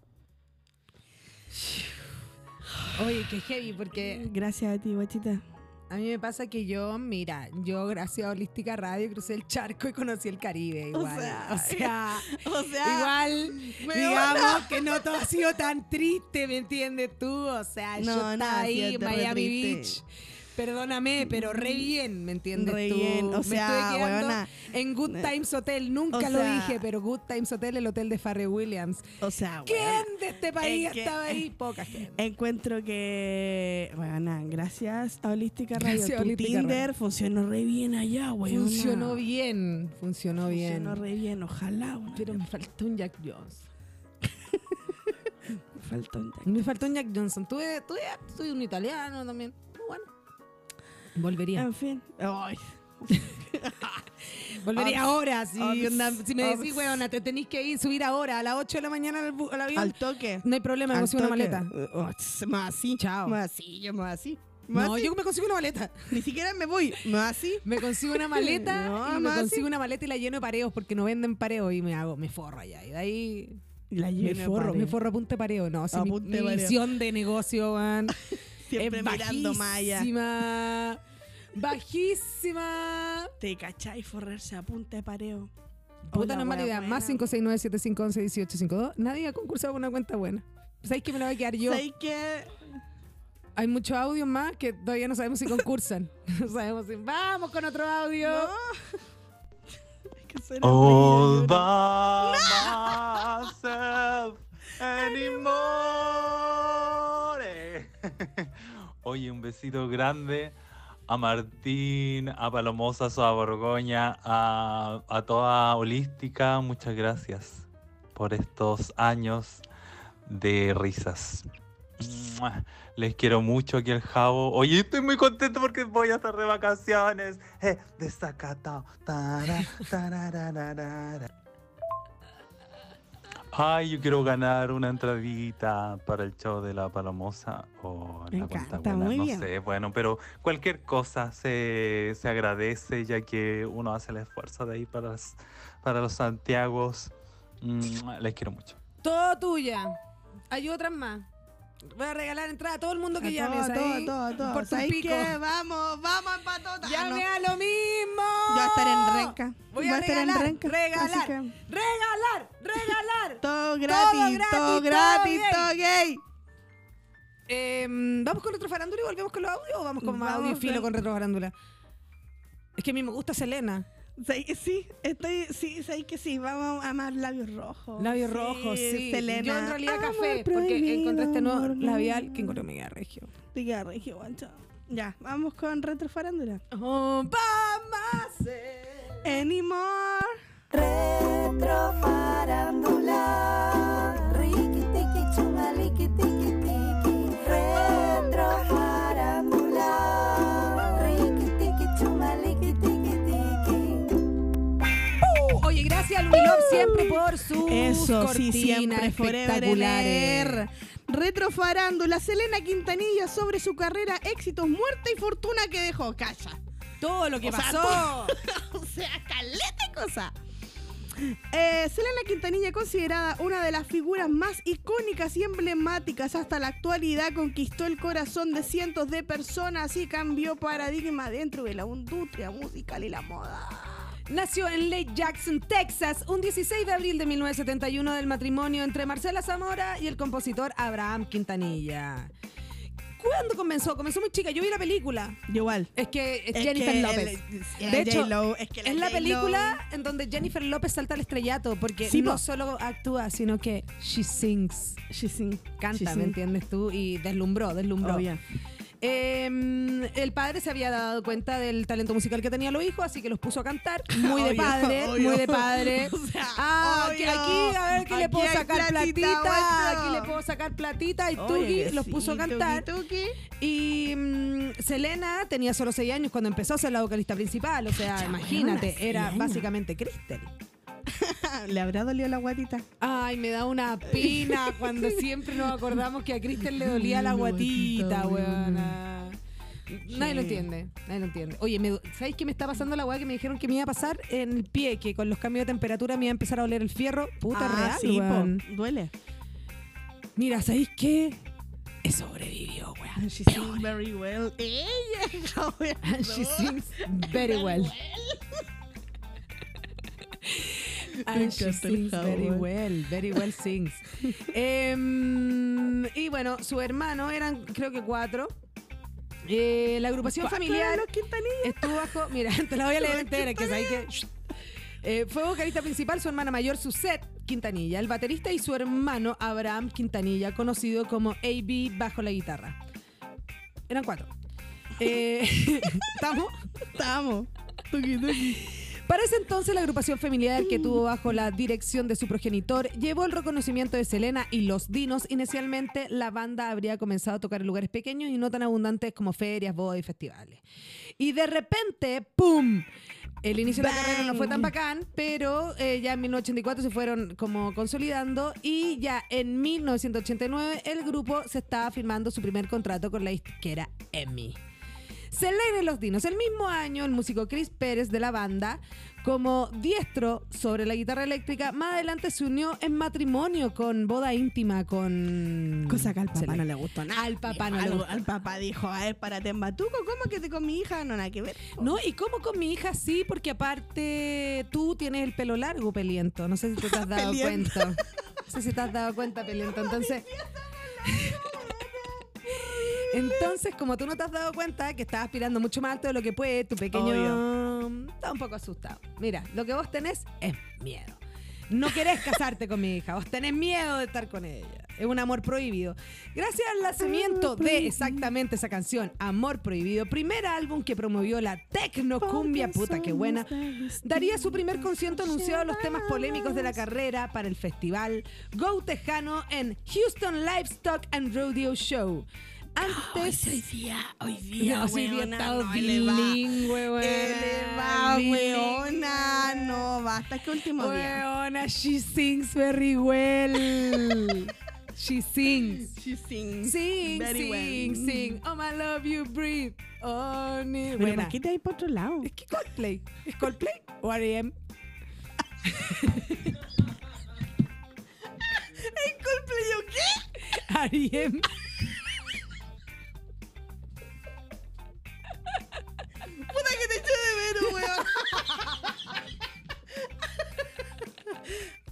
Oye, qué heavy, porque Gracias a ti, guachita. A mí me pasa que yo, mira, yo gracias a Holística Radio crucé el charco y conocí el Caribe O igual. sea, O sea, O sea, igual, digamos que no todo ha sido tan triste, ¿me entiendes tú? O sea, No, yo estaba ahí, Miami triste. Perdóname, pero re bien, ¿me entiendes Re tú? bien, o Me sea, quedando weona. en Good Times Hotel, nunca o lo dije, pero Good Times Hotel, el hotel de Farrell Williams. o sea, ¿Quién weona. de este país Es que- estaba ahí? Poca gente. Encuentro que, bueno, gracias a Holística Radio, Gracias tu Holística Tinder Radio. funcionó re bien allá, weona. Funcionó bien, funcionó bien. Funcionó re bien, ojalá. Pero me faltó un Jack Jones. Me faltó un Me faltó un Jack Johnson. Tuve, tuve, tuve un italiano también. Volvería. En fin. Ay, Volvería Ops, ahora. Si, onda- si me decís, weona, te tenéis que ir, subir ahora a las 8 de la mañana al, avión. al toque. no hay problema, me consigo una maleta. Más así. Chao. Más así, yo más así. Más No, así. yo me consigo una maleta. Ni siquiera me voy. Más así. Me consigo una maleta No, y me consigo así. una maleta y la lleno de pareos porque no venden pareos y me hago, me forro allá. Y de ahí La me forro, pareo. me forro a punta de pareo. No, si mi, mi visión de negocio, weón, Siempre es mirando allá. bajísima. Bajísima. Te cachai forrarse a punta de pareo. Puta, Hola, no es mala idea. Más buena. 569-7511-1852. Nadie ha concursado con una cuenta buena. ¿Sabéis que me la voy a quedar yo? ¿Sabes qué? Hay muchos audios más que todavía no sabemos si concursan. no sabemos si. Vamos con otro audio. No. Hay que ser All by myself anymore. Oye, un besito grande a Martín, a Palomosa, a Borgoña, a, toda Holística. Muchas gracias por estos años de risas. Les quiero mucho aquí el Jabo. Oye, estoy muy contento porque voy a estar de vacaciones. Eh, desacatado. Ay, yo quiero ganar una entradita para el show de la Palomosa o Me la cuenta encanta, buena, muy no bien. sé, bueno, pero cualquier cosa se, se agradece ya que uno hace el esfuerzo de ir para, las- para los Santiagos. Mm, les quiero mucho. Todo tuya. Hay otras más. Voy a regalar entrada a todo el mundo que A llame. todo, ¿sabes? todo, todo, todo. Por tu ¿Sabes pico. qué? Vamos, vamos a patota. Llame Ah, a lo mismo. no. Yo a estar en Renca. Voy a, estar regalar, en Renca. regalar, que regalar, regalar. todo gratis, todo gratis, gay. todo gay. Em, ¿Vamos con retrofarándula y volvemos con los audios o vamos con más audio y filo con retrofarándula? Es que a mí me gusta Selena. ¿Sabes que Sí, estoy, sí, sabes que sí, vamos a amar labios rojos. Labios rojos, sí. Selena. Yo en realidad Amor café, porque encontré este nuevo labial que encontré mega regio. Queda regio, guacho. Ya, vamos con retrofarándula. Oh, vamos. Anymore. Retrofarándula. Riqui tiqui Oye, gracias al Unilove siempre por sus Eso, sí, cortinas siempre forever and espectaculares. Retrofarándula, Selena Quintanilla sobre su carrera, éxitos, muerte y fortuna que dejó. Calla. Todo lo que O sea, pasó. o sea, caleta de cosa. Eh, Selena Quintanilla, considerada una de las figuras más icónicas y emblemáticas hasta la actualidad, conquistó el corazón de cientos de personas y cambió paradigma dentro de la industria musical y la moda. Nació en Lake Jackson, Texas, un 16 de abril de 1971 del matrimonio entre Marcela Zamora y el compositor Abraham Quintanilla. ¿cuándo comenzó? Comenzó muy chica. Yo vi la película. Yo igual. Es que es Es Jennifer que López. el- De hecho, J-Lo, es que es la J-Lo- película en donde Jennifer López salta al estrellato porque Sí, no po. solo actúa, sino que she sings, She sing. canta, She ¿me sing. entiendes tú? Y deslumbró, deslumbró. Yeah. Eh, el padre se había dado cuenta del talento musical que tenían los hijos, así que los puso a cantar. Muy de Obvio, padre, obvio. muy de padre. O sea, ah, obvio. aquí, a ver, que le puedo sacar platita, platita. bueno. Aquí le puedo sacar platita. Y Tuki los sí, puso a cantar. tuki. Y mm, Selena tenía solo 6 años cuando empezó a ser la vocalista principal. O sea, imagínate, era básicamente Crystal. ¿Le habrá dolido la guatita? Ay, me da una pena cuando siempre nos acordamos que a Kristen le dolía la guatita, weona. Nadie lo entiende, nadie lo entiende. Oye, me, ¿sabéis qué me está pasando la weá que me dijeron que me iba a pasar en el pie? Que con los cambios de temperatura me iba a empezar a oler el fierro. Puta Ah, real, sí, po, weón. duele. Mira, ¿sabéis qué? He sobrevivido, weón. And she sings very well. Ella, And she sings very well. And she sings very well, very well sings. Em, y bueno, su hermano eran creo que cuatro. Eh, la agrupación ¿Cuatro familiar estuvo bajo. Mira, te la voy a leer entera, que sabéis que. Eh, fue vocalista principal su hermana mayor Suzette Quintanilla, el baterista y su hermano Abraham Quintanilla, conocido como AB bajo la guitarra. Eran cuatro. Eh, ¿Estamos? Para ese entonces, la agrupación familiar que tuvo bajo la dirección de su progenitor llevó el reconocimiento de Selena y los Dinos. Inicialmente, la banda habría comenzado a tocar en lugares pequeños y no tan abundantes como ferias, bodas y festivales. Y de repente, ¡pum! El inicio de la carrera no fue tan bacán, pero eh, ya en 1984 se fueron como consolidando y ya en 1989 el grupo se estaba firmando su primer contrato con la disquera EMI. Selena y los Dinos. El mismo año, el músico Chris Pérez de la banda, como diestro sobre la guitarra eléctrica, más adelante se unió en matrimonio con boda íntima con. Cosa que al papá no le gustó nada. Al papá no le Al- gustó. Al papá dijo, a ver, párate en Batuco, ¿cómo que te con mi hija? No, nada que ver. No, y como con mi hija sí, porque aparte tú tienes el pelo largo, Peliento. No sé si te has dado cuenta. No sé si te has dado cuenta, Peliento. Entonces. Entonces, como tú no te has dado cuenta que estás aspirando mucho más alto de lo que puede, tu pequeño está un poco asustado. Mira, lo que vos tenés es miedo. No querés casarte con mi hija, vos tenés miedo de estar con ella. Es un amor prohibido. Gracias al nacimiento de exactamente esa canción, Amor Prohibido, primer álbum que promovió la tecnocumbia, puta que buena, daría su primer concierto anunciado a los temas polémicos de la carrera para el festival Go Tejano en Houston Livestock and Rodeo Show. Antes. hoy día, hoy día, No, hoy día estado no, bilingüe, weona. Eleva, weona. No, basta, que último día. Weona, she sings very well. she sings. She sings Sing, very sing, well. sing. Oh, my love you breathe. Oh, ni- Pero Buena. ¿por qué te hay por otro lado? Es que Coldplay. ¿Es Coldplay o R.E.M.? ¿En Coldplay o qué? R.E.M.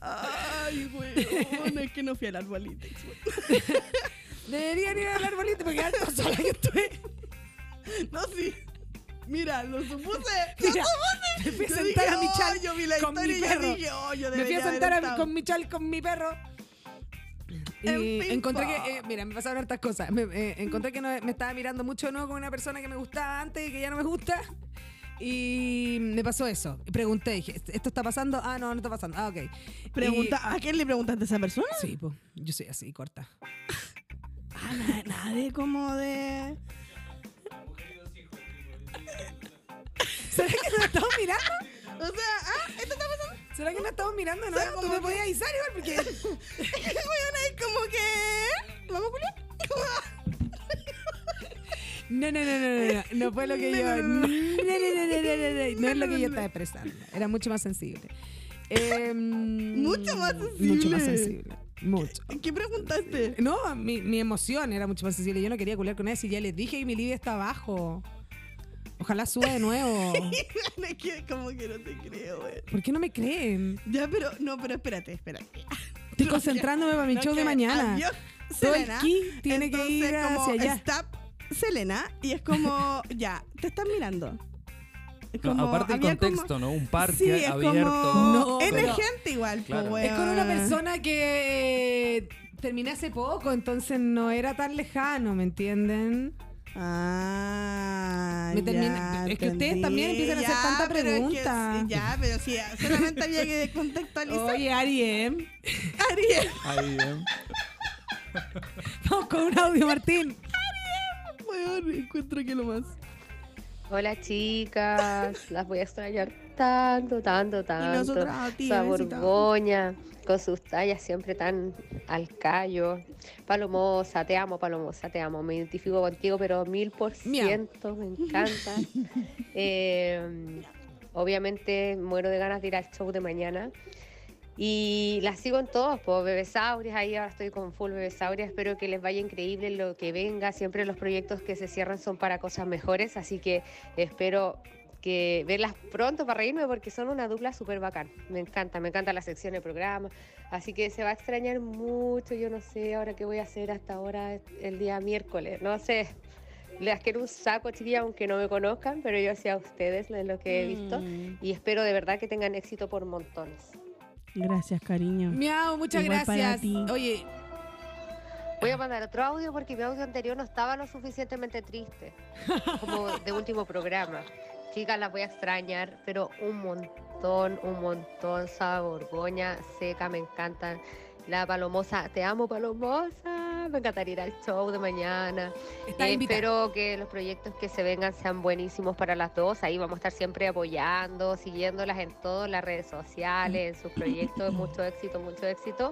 Ay, weón, es que no fui al arbolito. Deberían ir al arbolito porque alto sola que estoy. No, sí. Mira, lo supuse. Mira, lo supuse. me fui a Yo sentar dije, a mi oh, chal yo vi la con mi y perro. dije, oh, yo Me fui a sentar a- con mi chal, con mi perro. Y En fin, encontré que, eh, mira, me pasaron hartas cosas. Me, eh, encontré que no- me estaba mirando mucho de nuevo con una persona que me gustaba antes y que ya no me gusta. Y me pasó eso. Y pregunté, dije, ¿esto está pasando? Ah, no, no está pasando. Ah, ok. Pregunta, ¿A quién le preguntaste a esa persona? Sí, pues, yo soy así, corta. Ah, nada, nada de como de. ¿Será que nos estamos mirando? O sea, ah, ¿esto está pasando? ¿Será que nos estamos mirando? No, sea, tú como me podías avisar igual porque... Es como que. ¿Vamos, Julián? No, no, no, no, no, no, no fue lo que No, yo. no, No, no, no. no, no, no, no, no es lo que yo no, estaba expresando. Era mucho más sensible. Em, Mucho más Mucho más sensible. sensible. Mucho. ¿Qué preguntaste? No, mi, mi emoción era mucho más sensible. Yo no quería culiar con él. Si ya les dije que mi libido está abajo. Ojalá suba de nuevo. que como que no te creo, güey. ¿Por qué no me creen? Ya, pero, no, pero espérate, espérate. Estoy concentrándome para mi No, show de que mañana. adiós, Todo el ki tiene que Entonces, ir como hacia allá. Stop Selena y es como, ya, te están mirando. Es No, como- aparte el había como- contexto, ¿no? Un parque Sí, es abierto. como No, pero- emergente igual, po, Claro. Es con una persona que eh, terminé hace poco, entonces no era tan lejano, ¿me entienden? Ah, Me termina- ya, es que ustedes entendí. también empiezan a hacer tanta pero es que pregunta. ya, pero sí, solamente había que contextualizar. Oye, Ari, Ariel, Ahí, ¿eh? vamos con un audio, Martín. Weón, encuentro que lo más. Hola chicas, las voy a extrañar tanto, tanto, tanto. nosotras a ti, Esa besita. Borgoña, con sus tallas siempre tan al callo. Palomosa, te amo, Palomosa, te amo. Me identifico contigo, pero mil por ciento, me encanta. Eh, obviamente muero de ganas de ir al show de mañana. Y las sigo en todos, pues Bebesaurias, ahí ahora estoy con full Bebesaurias, espero que les vaya increíble lo que venga, siempre los proyectos que se cierran son para cosas mejores, así que espero que verlas pronto para reírme porque son una dupla súper bacán, me encanta, me encanta la sección del programa, así que se va a extrañar mucho, yo no sé ahora qué voy a hacer hasta ahora el día miércoles, no sé, les quiero un saco chiquilla aunque no me conozcan, pero yo sé a ustedes de lo que he visto Mm. y espero de verdad que tengan éxito por montones. Gracias, cariño. Miau, muchas Igual para gracias. ti. Oye, Voy a mandar otro audio porque mi audio anterior no estaba lo suficientemente triste, como de último programa. Chicas, las voy a extrañar, pero un montón, un montón. Saba Borgoña, seca, me encantan. La Palomosa, te amo Palomosa. Me encantaría ir al show de mañana. está Eh, espero que los proyectos que se vengan sean buenísimos para las dos. Ahí vamos a estar siempre apoyando, siguiéndolas en todas las redes sociales, en sus proyectos. Mucho éxito, mucho éxito.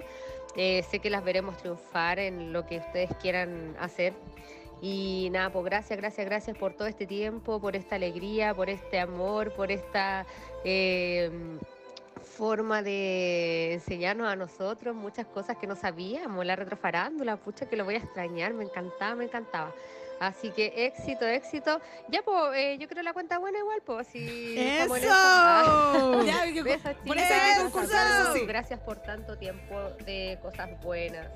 Eh, sé que las veremos triunfar en lo que ustedes quieran hacer. Y nada, pues gracias, gracias, gracias por todo este tiempo, por esta alegría, por este amor, por esta eh, forma de enseñarnos a nosotros muchas cosas que no sabíamos, la retrofarándula, pucha que lo voy a extrañar, me encantaba, me encantaba. Así que éxito, éxito. Ya, pues, eh, yo creo la cuenta buena igual, pues, si eso. Ah. ¡Eso! Ya, que- Besos, por eso hay que Besos, concursar, eso besos. sí. Gracias por tanto tiempo de cosas buenas.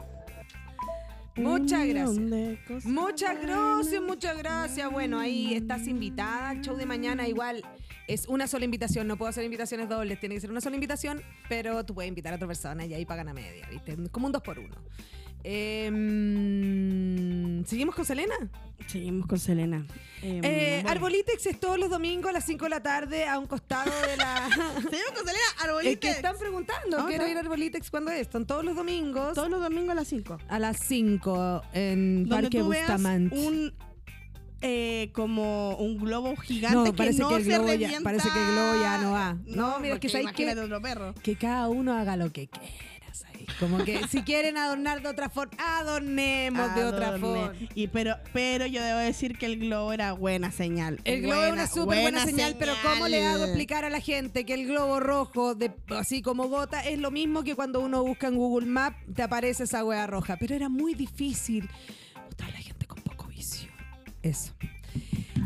Muchas gracias. Muchas gracias, muchas gracias. Bueno, ahí estás invitada al show de mañana. Igual es una sola invitación, no puedo hacer invitaciones dobles, tiene que ser una sola invitación, pero tú puedes invitar a otra persona y ahí pagan a media, ¿viste? Como un dos por uno. Em, ¿Seguimos con Selena? Seguimos con Selena. Em, Eh, bueno. Arbolitex es todos los domingos a las 5 de la tarde a un costado de la... Seguimos con Selena, Es Arbolitex. que están preguntando, Ah, quiero ir a Arbolitex cuando es. Están todos los domingos Todos los domingos a las 5. a las 5 en Donde Parque tú veas Bustamante. un eh, como un globo gigante No, parece que no que el se globo ya- parece que el globo ya no va. No, mira, es que otro perro. que cada uno haga lo que quiera. ¿Sabes? Como que si quieren adornar de otra forma, adornemos de otra forma. Y pero, pero yo debo decir que el globo era buena señal. El globo es una súper buena, señal, pero ¿cómo le hago señal. explicar a la gente que el globo rojo, de, así como gota, es lo mismo que cuando uno busca en Google Maps te aparece esa hueá roja? Pero era muy difícil mostrar a la gente con poco visión. Eso.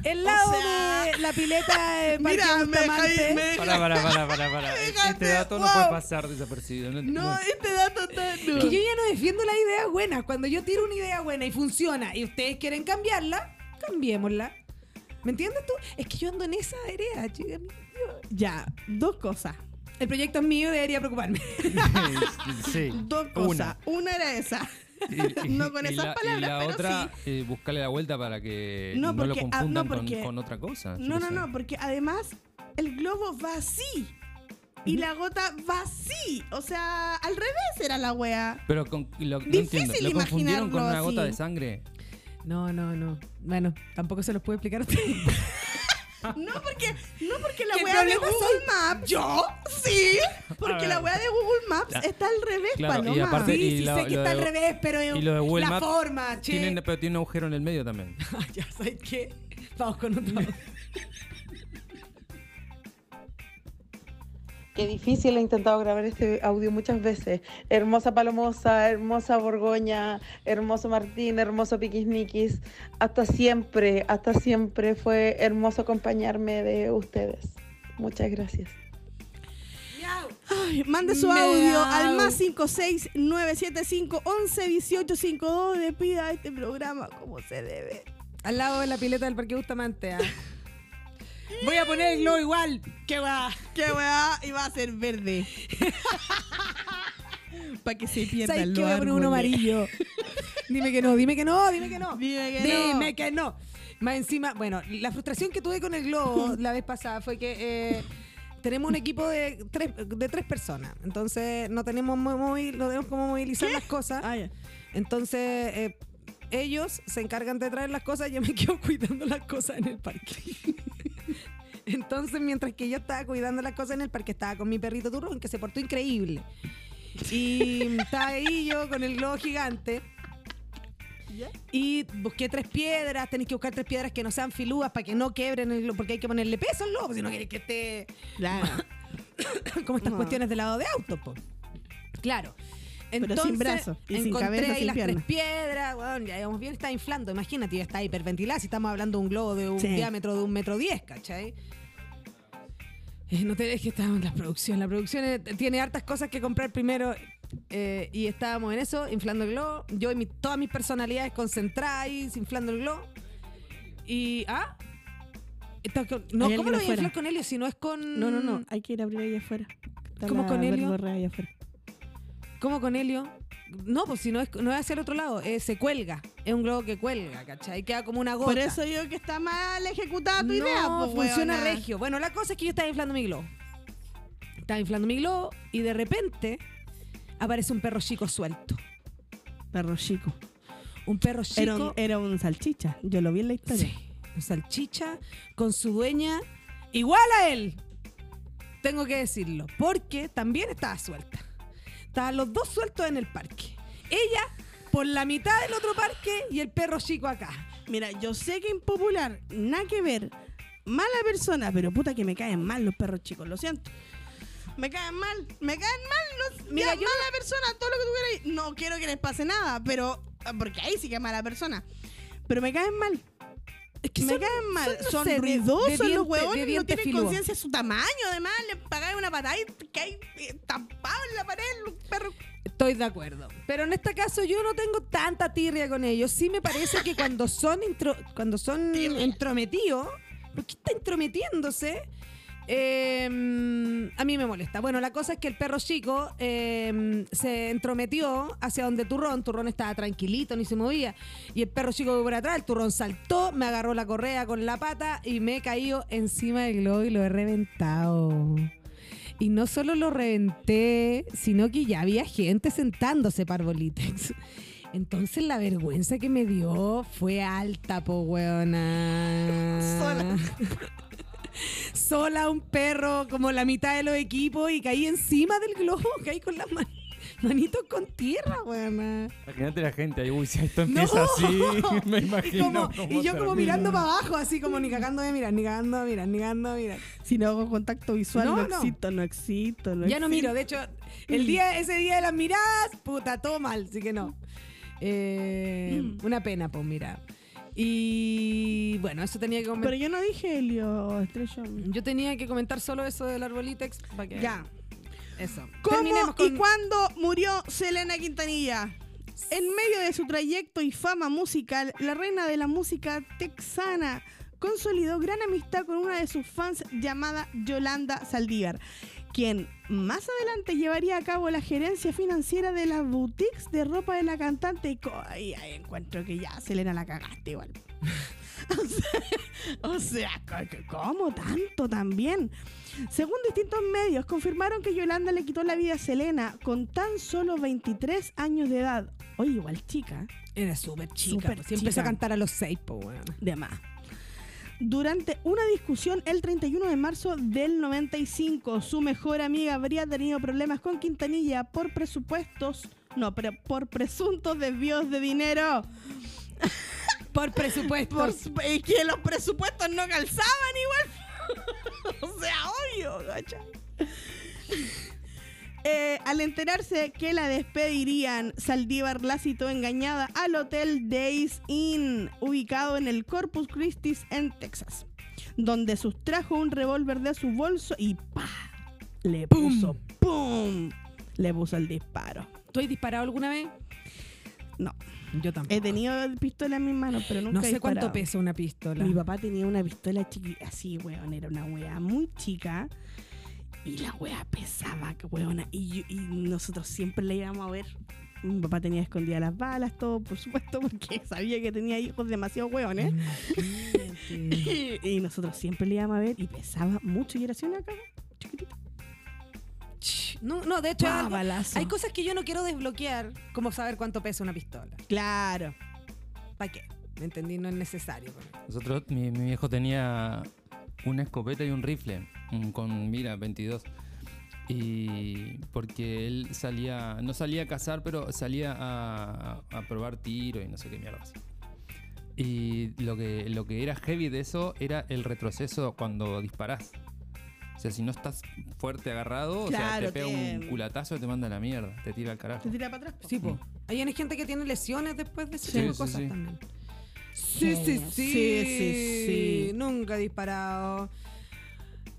El lado sea, de la pileta de Parque Mira, me Bustamante. dejáis- me Para, para, para, para, para. Este dato no puede pasar desapercibido. No, No, no. este dato está. no. Que yo ya no defiendo la idea buena. Cuando yo tiro una idea buena y funciona y ustedes quieren cambiarla, cambiémosla. ¿Me entiendes tú? Es que yo ando en esa área, chica. Ya, dos cosas. El proyecto es mío, debería preocuparme. sí. Dos cosas. Una, era esa. Y- y- No con y esas la, palabras, Y la pero otra, eh, buscarle la vuelta para que No, no, lo porque- ah, confundan no, con- porque- con, otra cosa. No, no, sé. no, porque además el globo va así. Y la gota va así. O sea, al revés era la wea. Pero con, lo, no Difícil entiendo. ¿Lo confundieron con una gota así. de sangre? No, no, no. Bueno, tampoco se los puedo explicar a ustedes. No porque, no porque la ¿Qué wea de Google Maps. ¿Yo? Sí. Porque la wea de Google Maps Ya. está al revés, Claro, y Paloma. aparte- Sí, y sí lo- sé que está de- al revés, pero y lo de Google la Maps forma, che. Tienen, pero tiene un agujero en el medio también. ya sabes qué. Vamos con otro. Qué difícil he intentado grabar este audio muchas veces. Hermosa Palomosa, hermosa Borgoña, hermoso Martín, hermoso Piquisniquis. Hasta siempre, hasta siempre fue hermoso acompañarme de ustedes. Muchas gracias. Ay, mande su audio al más 56975 11 1852. Despida este programa como se debe. Al lado de la pileta del Parque Bustamante. ah. Voy a poner el globo igual. ¿Qué weá? ¿Qué weá? Y va a ser verde. Para que se pierda ¿Sabes el qué? Voy a poner uno amarillo. dime que no, dime que no, dime que no. Dime que no. Dime que no. Más encima, bueno, la frustración que tuve con el globo la vez pasada fue que eh, tenemos un equipo de tres, de tres personas. Entonces no tenemos, mo- móvil, no tenemos cómo movilizar las cosas. Ah. Entonces eh, ellos se encargan de traer las cosas y yo me quedo cuidando las cosas en el parque. Entonces, mientras que yo estaba cuidando las cosas en el parque, estaba con mi perrito turrón, que se portó increíble. Y estaba ahí yo con el globo gigante. Y busqué tres piedras, tenéis que buscar tres piedras que no sean filúas para que no quebren el globo, porque hay que ponerle peso al globo, si no queréis que esté Claro. como estas No. cuestiones de lado de auto, po. Claro. Pero sin Entonces, brazo y sin encontré cabeza, ahí sin las tres piedras, bueno, ya íbamos bien, está inflando. Imagínate, ya está hiperventilada si estamos hablando de un globo de un Sí. diámetro de un metro diez, ¿cachai? Eh, no te dejes que estábamos en la producción. La producción tiene hartas cosas que comprar primero eh, y estábamos en eso, inflando el globo. Yo y mi- todas mis personalidades concentradas inflando el globo. Y, ¿ah? Con- no, ¿cómo lo voy a inflar con Helio si no es con... No, no, no. Hay que ir a abrir ahí afuera. Está ¿Cómo con Helio? ahí afuera. ¿Cómo con helio? No, pues si no es, no es hacia el otro lado, eh, se cuelga. Es un globo que cuelga, ¿cachai? Queda como una gota. Por eso digo que está mal ejecutada tu no, idea, pues, funciona weona. regio. Bueno, la cosa es que yo estaba inflando mi globo. Estaba inflando mi globo y de repente aparece un perro chico suelto. Perro chico. Un perro chico. Era un, era un salchicha. Yo lo vi en la historia. Sí, un salchicha con su dueña igual a él. Tengo que decirlo, porque también estaba suelta. Estaban los dos sueltos en el parque. Ella por la mitad del otro parque y el perro chico acá. Mira, yo sé que impopular, nada que ver. Mala persona, pero puta que me caen mal los perros chicos, lo siento. Me caen mal, me caen mal. No, Mira, yo mala persona, todo lo que tú quieras. No quiero que les pase nada, pero. Porque ahí sí que es mala persona. Pero me caen mal. Es que me son- caen mal. son, no Son, sé, de- ruidosos de los huevones, no tienen conciencia de su tamaño. Además, le pagáis una patada y que hay estampado en la pared los perros. Estoy de acuerdo. Pero en este caso yo no tengo tanta tirria con ellos. Sí me parece que cuando son intro- cuando son entrometidos, ¿por qué está entrometiéndose? Eh, a mí me molesta. Bueno, la cosa es que el perro chico eh, se entrometió hacia donde Turrón. Turrón estaba tranquilito, ni se movía. Y el perro chico por atrás. El Turrón saltó, me agarró la correa con la pata y me he caído encima del globo y lo he reventado. Y no solo lo reventé, sino que ya había gente sentándose para Volitex. Entonces la vergüenza que me dio fue alta, po weona. Sola. Sola un perro, como la mitad de los equipos, y caí encima del globo, caí con las man- manitos con tierra, weona. Imagínate la gente ahí, uy, si esto No. empieza así, me Y, imagino. como- cómo y yo como termina. mirando para abajo, así como ni cagando de mirar, ni cagando de mirar, ni cagando de mirar. Si no hago contacto visual, No, no, no. existo, no existo. No Ya no miro, de hecho, el día, ese día de las miradas, puta, todo mal, así que no. Eh, una pena, pues mira. Y bueno, eso tenía que Pero comentar. yo no dije Helio Estrellón. Yo tenía que comentar solo eso del arbolitex para que. Ya. Eso. ¿Cómo y cuándo murió Selena Quintanilla? En medio de su trayecto y fama musical, la reina de la música texana consolidó gran amistad con una de sus fans llamada Yolanda Saldívar, quien más adelante llevaría a cabo la gerencia financiera de las boutiques de ropa de la cantante. Co- Ahí, encuentro que ya Selena la cagaste igual. o sea, o sea, ¿cómo tanto también? Según distintos medios, confirmaron que Yolanda le quitó la vida a Selena con tan solo 23 años de edad. Oye, igual chica. Era súper chica. Súper pues, sí empezó a chica. cantar a los seis, pues, weón. De más. Durante una discusión el 31 de marzo del 95, su mejor amiga habría tenido problemas con Quintanilla por presupuestos, no, pero por presuntos desvíos de dinero. Por presupuesto. Por, y que los presupuestos no calzaban igual. o sea, obvio, ¿cachai? Eh, al enterarse que la despedirían, Saldívar la citó engañada al Hotel Days Inn, ubicado en el Corpus Christi en Texas, donde sustrajo un revólver de su bolso y ¡pa! Le puso ¡pum! Le puso el disparo. ¿Tú has disparado alguna vez? No. Yo tampoco. He tenido pistola en mis manos, pero nunca no he sé cuánto pesa una pistola. Mi papá tenía una pistola chiquita, así, weón, era una wea muy chica. Y la wea pesaba, que weona. Y, yo- y nosotros siempre le íbamos a ver. Mi papá tenía escondidas las balas, todo, por supuesto, porque sabía que tenía hijos demasiado weones. y, y nosotros siempre le íbamos a ver y pesaba mucho. Y era así una caga chiquitita. No, no, de hecho, algo- hay cosas que yo no quiero desbloquear, como saber cuánto pesa una pistola. Claro. ¿Para qué? ¿Me entendí? No es necesario. Nosotros, mi, mi viejo tenía una escopeta y un rifle mm, con mira 22. Y porque él salía, no salía a cazar, pero salía a, a probar tiro y no sé qué mierda. así. Y lo que, lo que era heavy de eso era el retroceso cuando disparás. O sea, si no estás fuerte agarrado, o sea, te pega te- un culatazo y te manda a la mierda, te tira al carajo. ¿Te tira para atrás? po? Sí, po. Hay gente que tiene lesiones después de ese Sí, tipo de sí, cosas sí. también. Sí, sí, sí. Sí, sí, sí. Nunca disparado.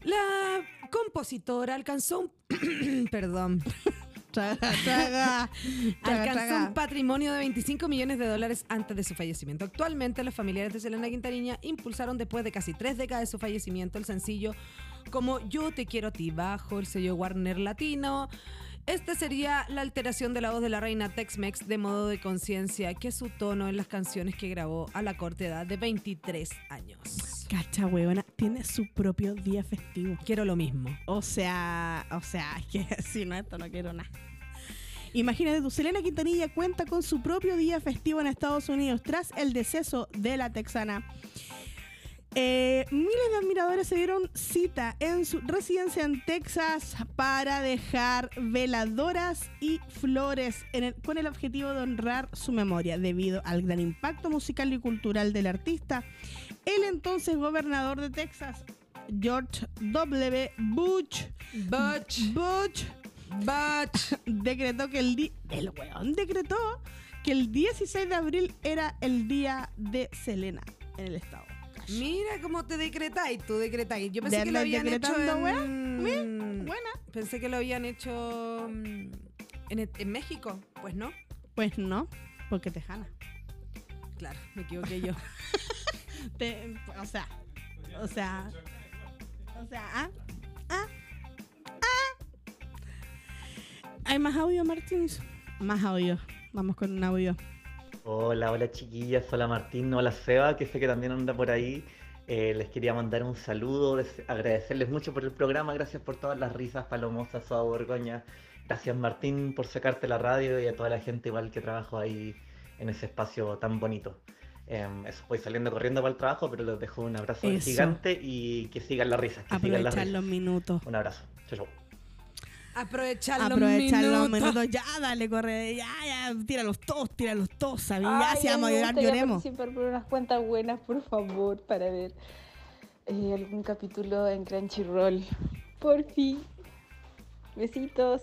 La compositora alcanzó un. Perdón. Traga, traga. traga, Alcanzó un patrimonio de 25 millones de dólares antes de su fallecimiento. Actualmente, los familiares de Selena Quintanilla impulsaron después de casi tres décadas de su fallecimiento el sencillo como Yo te quiero a ti bajo el sello Warner Latino. Este sería la alteración de la voz de la reina Tex-Mex de modo de conciencia, que es su tono en las canciones que grabó a la corta edad de 23 años. Cacha, huevona, tiene su propio día festivo. Quiero lo mismo. O sea, o sea, es que si no, esto no quiero nada. Imagínate, tu Selena Quintanilla cuenta con su propio día festivo en Estados Unidos tras el deceso de la texana. Eh, miles de admiradores se dieron cita en su residencia en Texas para dejar veladoras y flores en el- con el objetivo de honrar su memoria debido al gran impacto musical y cultural del artista. El entonces gobernador de Texas, George W. Bush, Butch, Bush, Butch. decretó que el día, el weón decretó que el 16 de abril era el día de Selena en el estado. Mira cómo te decretáis, tú decretáis. Yo ¿De pensé que lo habían hecho en... Buena. Pensé que lo habían hecho mm, en, en México. Pues no. Pues no, porque tejana. Claro, me equivoqué yo. Te- o sea, o sea, o sea, ah, ah, ah. ¿Hay más audio, Martins? Más audio. Vamos con un audio. Hola, hola chiquillas, hola Martín, hola Seba, que sé que también anda por ahí. Eh, les quería mandar un saludo, agradecerles mucho por el programa, gracias por todas las risas palomosas, Soa Borgoña. Gracias Martín por sacarte la radio y a toda la gente igual que trabajo ahí en ese espacio tan bonito. Eso, voy saliendo corriendo para el trabajo, pero les dejo un abrazo Eso. gigante y que sigan las risas, que sigan las Aprovechar risas. los minutos. Un abrazo. Chau, chau. Aprovechar, los Aprovechar los minutos. Ya, dale, corre. Ya, ya, tíralos todos, tíralos todos, ¿sabes? Ay, Ya, si vamos a llorar, lloremos. participar por unas cuentas buenas, por favor, para ver eh, algún capítulo en Crunchyroll. Por fin. Besitos.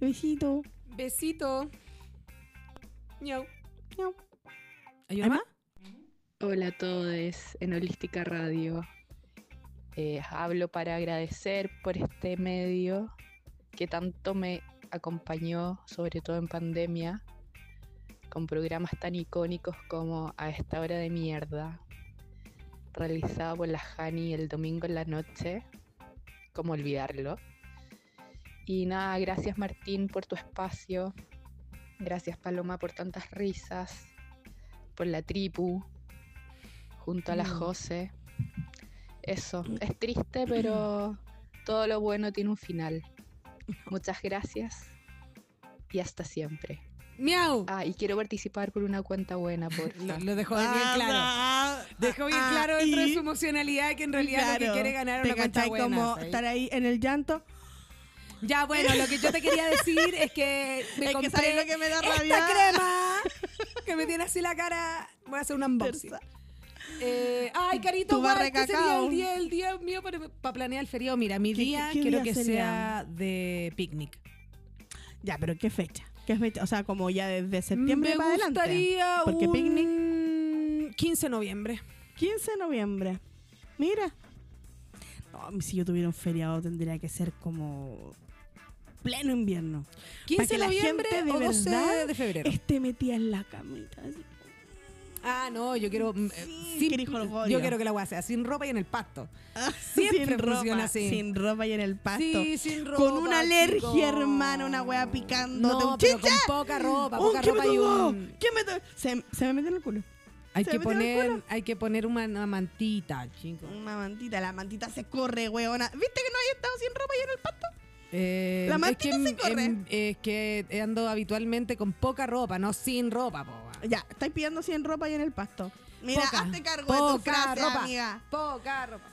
Besito. Besito. Ñau. Ñau. ¿Hay más? Hola a todos en Holística Radio. Eh, hablo para agradecer por este medio que tanto me acompañó, sobre todo en pandemia, con programas tan icónicos como A esta hora de mierda, realizado por la Jani el domingo en la noche. ¿Cómo olvidarlo? Y nada, gracias Martín por tu espacio. Gracias Paloma por tantas risas. Por la tripu. Junto a la Mm. Jose. Eso, es triste, pero todo lo bueno tiene un final. Muchas gracias y hasta siempre. Miau. Ah, y quiero participar por una cuenta buena, por Lo, lo dejó bien Ah, claro. ah, Dejó bien ah, claro dentro de su emocionalidad que en realidad lo que Claro. quiere ganar ¿Te una cuenta buena. como ¿sabes? estar ahí en el llanto? Ya, bueno, lo que yo te quería decir es que me Es compré ¿sabes lo que me da esta rabia? crema que me tiene así la cara. Voy a hacer un unboxing. Eh, ay, Carito, Tu guay, barra de ¿qué sería cacao. el día, el día mío para, para planear el feriado? Mira, mi ¿Qué- día qué- quiero día que sería? sea de picnic. Ya, pero ¿qué fecha? ¿Qué fecha? O sea, como ya desde septiembre me para adelante. gustaría Porque un picnic 15 de noviembre. 15 de noviembre. Mira. No, si yo tuviera un feriado tendría que ser como pleno invierno. 15 Pa' que de noviembre de o 12 verdad de febrero. esté metida en la camita. así. Ah, no, yo quiero. mm, eh, sin- quiere jolgorio. yo quiero que la weá sea sin ropa y en el pasto. sin Siempre ropa, funciona así. Sin ropa y en el pasto. Sí, sin ropa. Con una alergia, chico. hermana, una wea picando. No, pero con poca ropa, poca ¿qué ropa y un. ¿Qué me? Se, se me metió en el culo. Hay ¿Se que poner, hay que poner una, una mantita, chico. Una mantita, la mantita se corre, weona. ¿Viste que no había estado sin ropa y en el pasto? Eh, La es mantita que, se corre. es que ando habitualmente con poca ropa, no sin ropa, po. Ya, estáis pidiendo sin ropa y en el pasto. Mira, Poca, hazte cargo de tu poca frase, ropa. amiga. Poca ropa.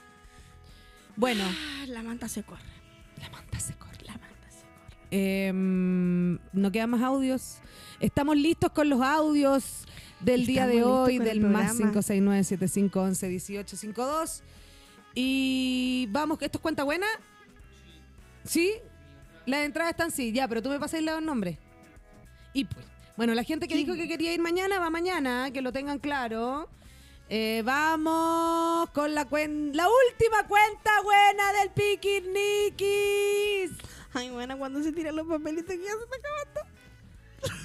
Bueno, Ah, La manta se corre. la manta se corre, la manta se corre. Em, no quedan más audios. Estamos listos con los audios del día de hoy, del más programa. 569 7511 1852 Y vamos, ¿esto es cuenta buena? ¿Sí? Las entradas están sí, ya, pero tú me pasas los nombres. Y pues, bueno, la gente que dijo que quería ir mañana, va mañana, que lo tengan claro. Eh, vamos con la, cuen- la última cuenta buena del Piquiniquis. Ay, buena, cuando se tiran los papelitos que ya se está acabando.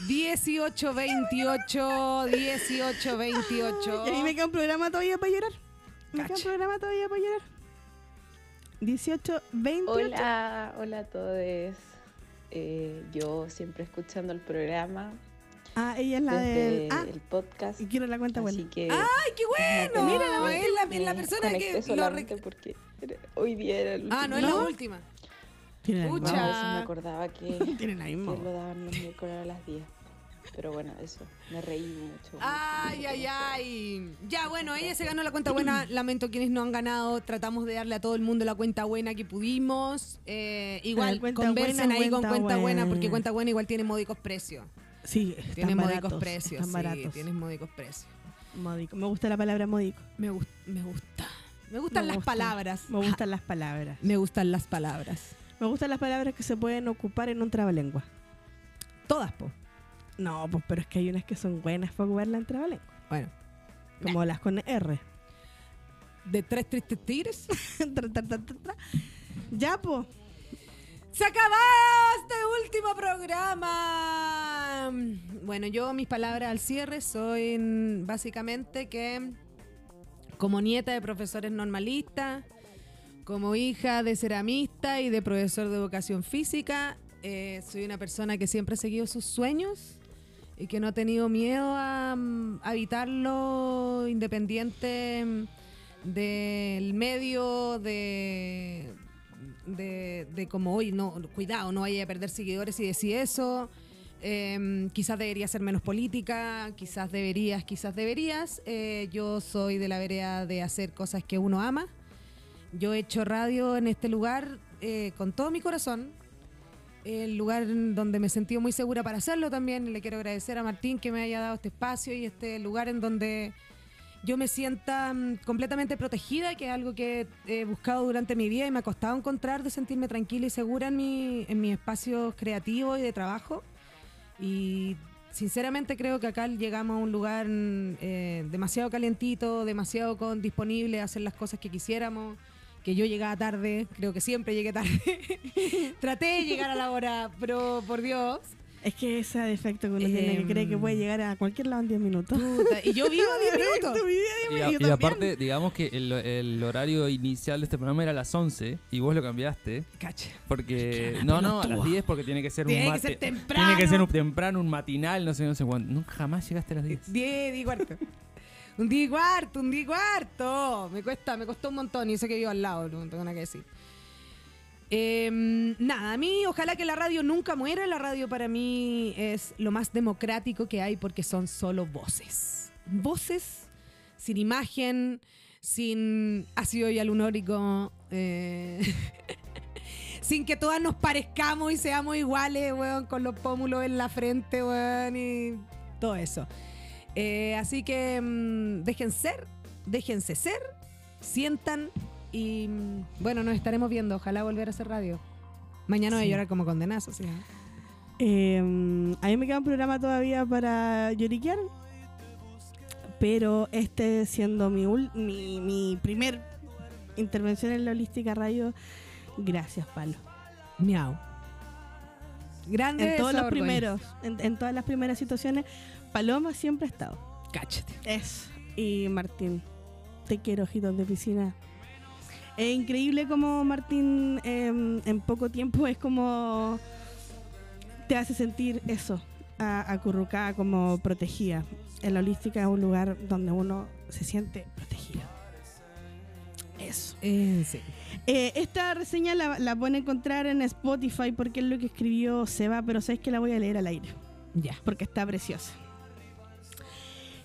18, 28, 18, 28. Y a mí me queda un programa todavía para llorar. Me queda un programa todavía para llorar. 18, 28. Hola, hola a todos. Eh, yo siempre escuchando el programa Ah, ella es la desde del. Ah, el podcast. y quiero la cuenta Así buena. que ¡Ay, qué bueno! Mira, Mira, es la, es la persona que lo solamente rec- porque hoy día era el Ah, no es último. la última. Tiene la No, misma Pucha. voz. eso me acordaba que, Tiene la que misma lo voz. daban los miércoles a las 10. Pero bueno, eso, me reí mucho. Ay, mucho ay, ay. Ya, bueno, ella se ganó la cuenta buena. Lamento quienes no han ganado. Tratamos de darle a todo el mundo la cuenta buena que pudimos. Eh, igual, conversen buena, ahí con cuenta cuenta buena, buena. porque cuenta buena igual tiene módicos precios. Sí, están Tiene módicos precios. Están sí, baratos. tienes módicos precios. Módico. Me gusta la palabra módico. Me, gus- me gusta. Me gustan Me las gusta. palabras. Me gustan las palabras. Me gustan las palabras. Me gustan las palabras que se pueden ocupar en un trabalengua. Todas, po. No, pues, pero es que hay unas que son buenas para ocuparla en trabalengua. Bueno. Como las con R. De tres tristes tigres. Ya, pues. Se acabó este último programa. Bueno, yo mis palabras al cierre soy básicamente que como nieta de profesores normalistas, como hija de ceramista y de profesor de educación física, eh, soy una persona que siempre ha seguido sus sueños y que no ha tenido miedo a mm, habitarlo independiente del medio de de, de como hoy, no, cuidado, no vaya a perder seguidores y decir eso. Em, quizás debería ser menos política, quizás deberías, quizás deberías. Eh, yo soy de la vereda de hacer cosas que uno ama. Yo he hecho radio en este lugar eh, con todo mi corazón. El lugar donde me he sentido muy segura para hacerlo también. Le quiero agradecer a Martín que me haya dado este espacio y este lugar en donde yo me sienta mm, completamente protegida, que es algo que he buscado durante mi vida y me ha costado encontrar de sentirme tranquila y segura en mi, en mis espacios creativos y de trabajo. Y sinceramente creo que acá llegamos a un lugar mm, eh, demasiado calientito, demasiado con, disponible a hacer las cosas que quisiéramos. Que yo llegaba tarde, creo que siempre llegué tarde. Traté de llegar a la hora, pero por Dios. Es que ese defecto que uno tiene que cree que puede llegar a cualquier lado en 10 minutos. Puta, y yo vivo 10 minutos. Tú vives 10 Y, a- aparte, digamos que el, el horario inicial de este programa era a las 11 y vos lo cambiaste. Cacha. Porque. No, no, a las 10 porque tiene que ser Tiene un que mate- ser temprano. Tiene que ser un temprano, un matinal, no sé, no sé cuándo. Nunca jamás llegaste a las 10. 10 y cuarto. Un día y cuarto, un día y cuarto. Me cuesta, me costó un montón y sé que vivo al lado, no tengo nada que decir. Em, nada, a mí ojalá que la radio nunca muera. La radio para mí es lo más democrático que hay porque son solo voces. Voces sin imagen, sin ácido hialurónico, eh, sin que todas nos parezcamos y seamos iguales, weón, con los pómulos en la frente, weón, y todo eso. Eh, así que mm, dejen ser, déjense ser, sientan y bueno, nos estaremos viendo. Ojalá volver a hacer radio. Mañana voy a llorar como condenazo, sí. Eh, a mí me queda un programa todavía para lloriquear. Pero este siendo mi, ul- mi, mi primer intervención en la holística radio, gracias, Palo. Miau. Grande en todos los primeros, en, en todas las primeras situaciones, Paloma siempre ha estado. Cáchate. Es. Y Martín, te quiero, ojitos de piscina. Es increíble como Martín em, en poco tiempo es como te hace sentir eso, a- acurrucada, como protegida. En la holística es un lugar donde uno se siente protegido. Eso. Eh, sí. Eh, esta reseña la, la pueden encontrar en Spotify porque es lo que escribió Seba, pero sabes que la voy a leer al aire. Ya. Porque está preciosa.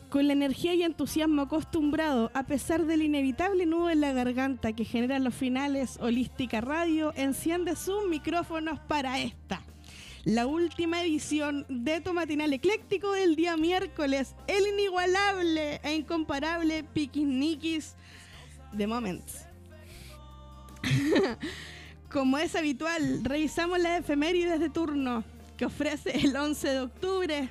Con la energía y entusiasmo acostumbrado, a pesar del inevitable nudo en la garganta que generan los finales, Holística Radio enciende sus micrófonos para esta. La última edición de tu matinal ecléctico del día miércoles, el inigualable e incomparable Piquisniquis de Moments. Como es habitual, revisamos las efemérides de turno que ofrece el 11 de octubre.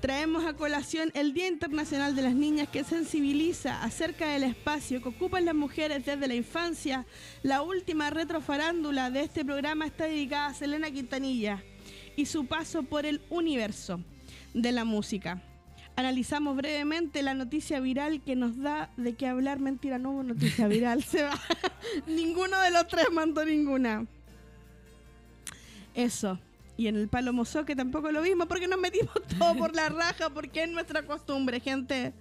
Traemos a colación el Día Internacional de las Niñas que sensibiliza acerca del espacio que ocupan las mujeres desde la infancia. La última retrofarándula de este programa está dedicada a Selena Quintanilla y su paso por el universo de la música. Analizamos brevemente la noticia viral que nos da de qué hablar. Mentira, no hubo noticia viral. Se va. Ninguno de los tres mandó ninguna. Eso. Y en el palo mozoque tampoco lo mismo porque nos metimos todo por la raja porque es nuestra costumbre, gente.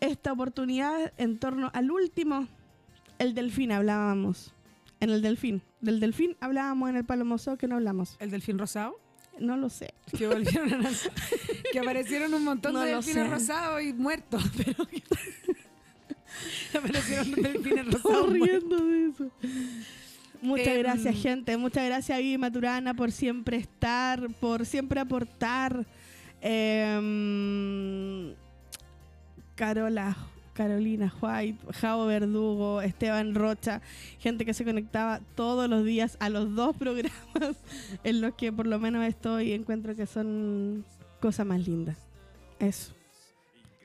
Esta oportunidad en torno al último, el delfín hablábamos. En el delfín. Del delfín hablábamos en el palo mozoque, no hablamos. ¿El delfín rosado? No lo sé. Que volvieron a que aparecieron un montón No de delfines rosados y muertos, pero aparecieron delfines rosados muertos. riendo de eso. Muchas Em, gracias, gente. Muchas gracias a Vivi Maturana por siempre estar, por siempre aportar. Em, Carola, Carolina White, Javo Verdugo, Esteban Rocha, gente que se conectaba todos los días a los dos programas en los que por lo menos estoy y encuentro que son cosas más lindas. Eso.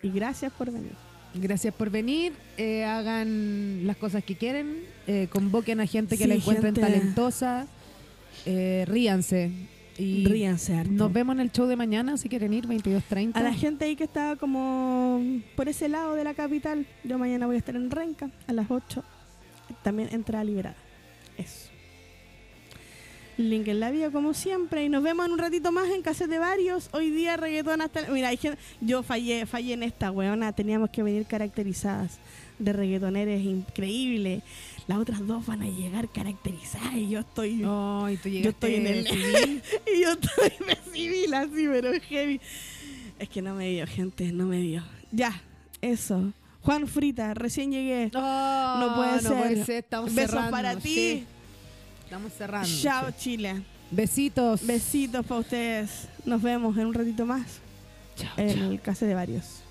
Y gracias por venir. Gracias por venir. eh, hagan las cosas que quieren. eh, convoquen a gente que Sí, la encuentren gente. talentosa. eh, ríanse. Y Ríanse harto. Nos vemos en el show de mañana si quieren ir, 22.30. A la gente ahí que estaba como por ese lado de la capital, yo mañana voy a estar en Renca a las 8. También entrada liberada. Eso. Link en la vida como siempre y nos vemos en un ratito más en Cassette de Varios. Hoy día reggaetón hasta... Mira, hay gente- yo fallé, fallé en esta, weona. Teníamos que venir caracterizadas de reggaetoneres increíble. Las otras dos van a llegar caracterizadas y yo estoy... Tú yo estoy en el... civil. y yo estoy de civil así, pero heavy. Es que no me dio, gente, no me dio. Ya, eso. Juan Frita, recién llegué. no puede no ser. puede ser, Besos cerrando, para ti. sí. Estamos cerrando. Chao. Chile. Besitos. Besitos para ustedes. Nos vemos en un ratito más. en el caso de varios.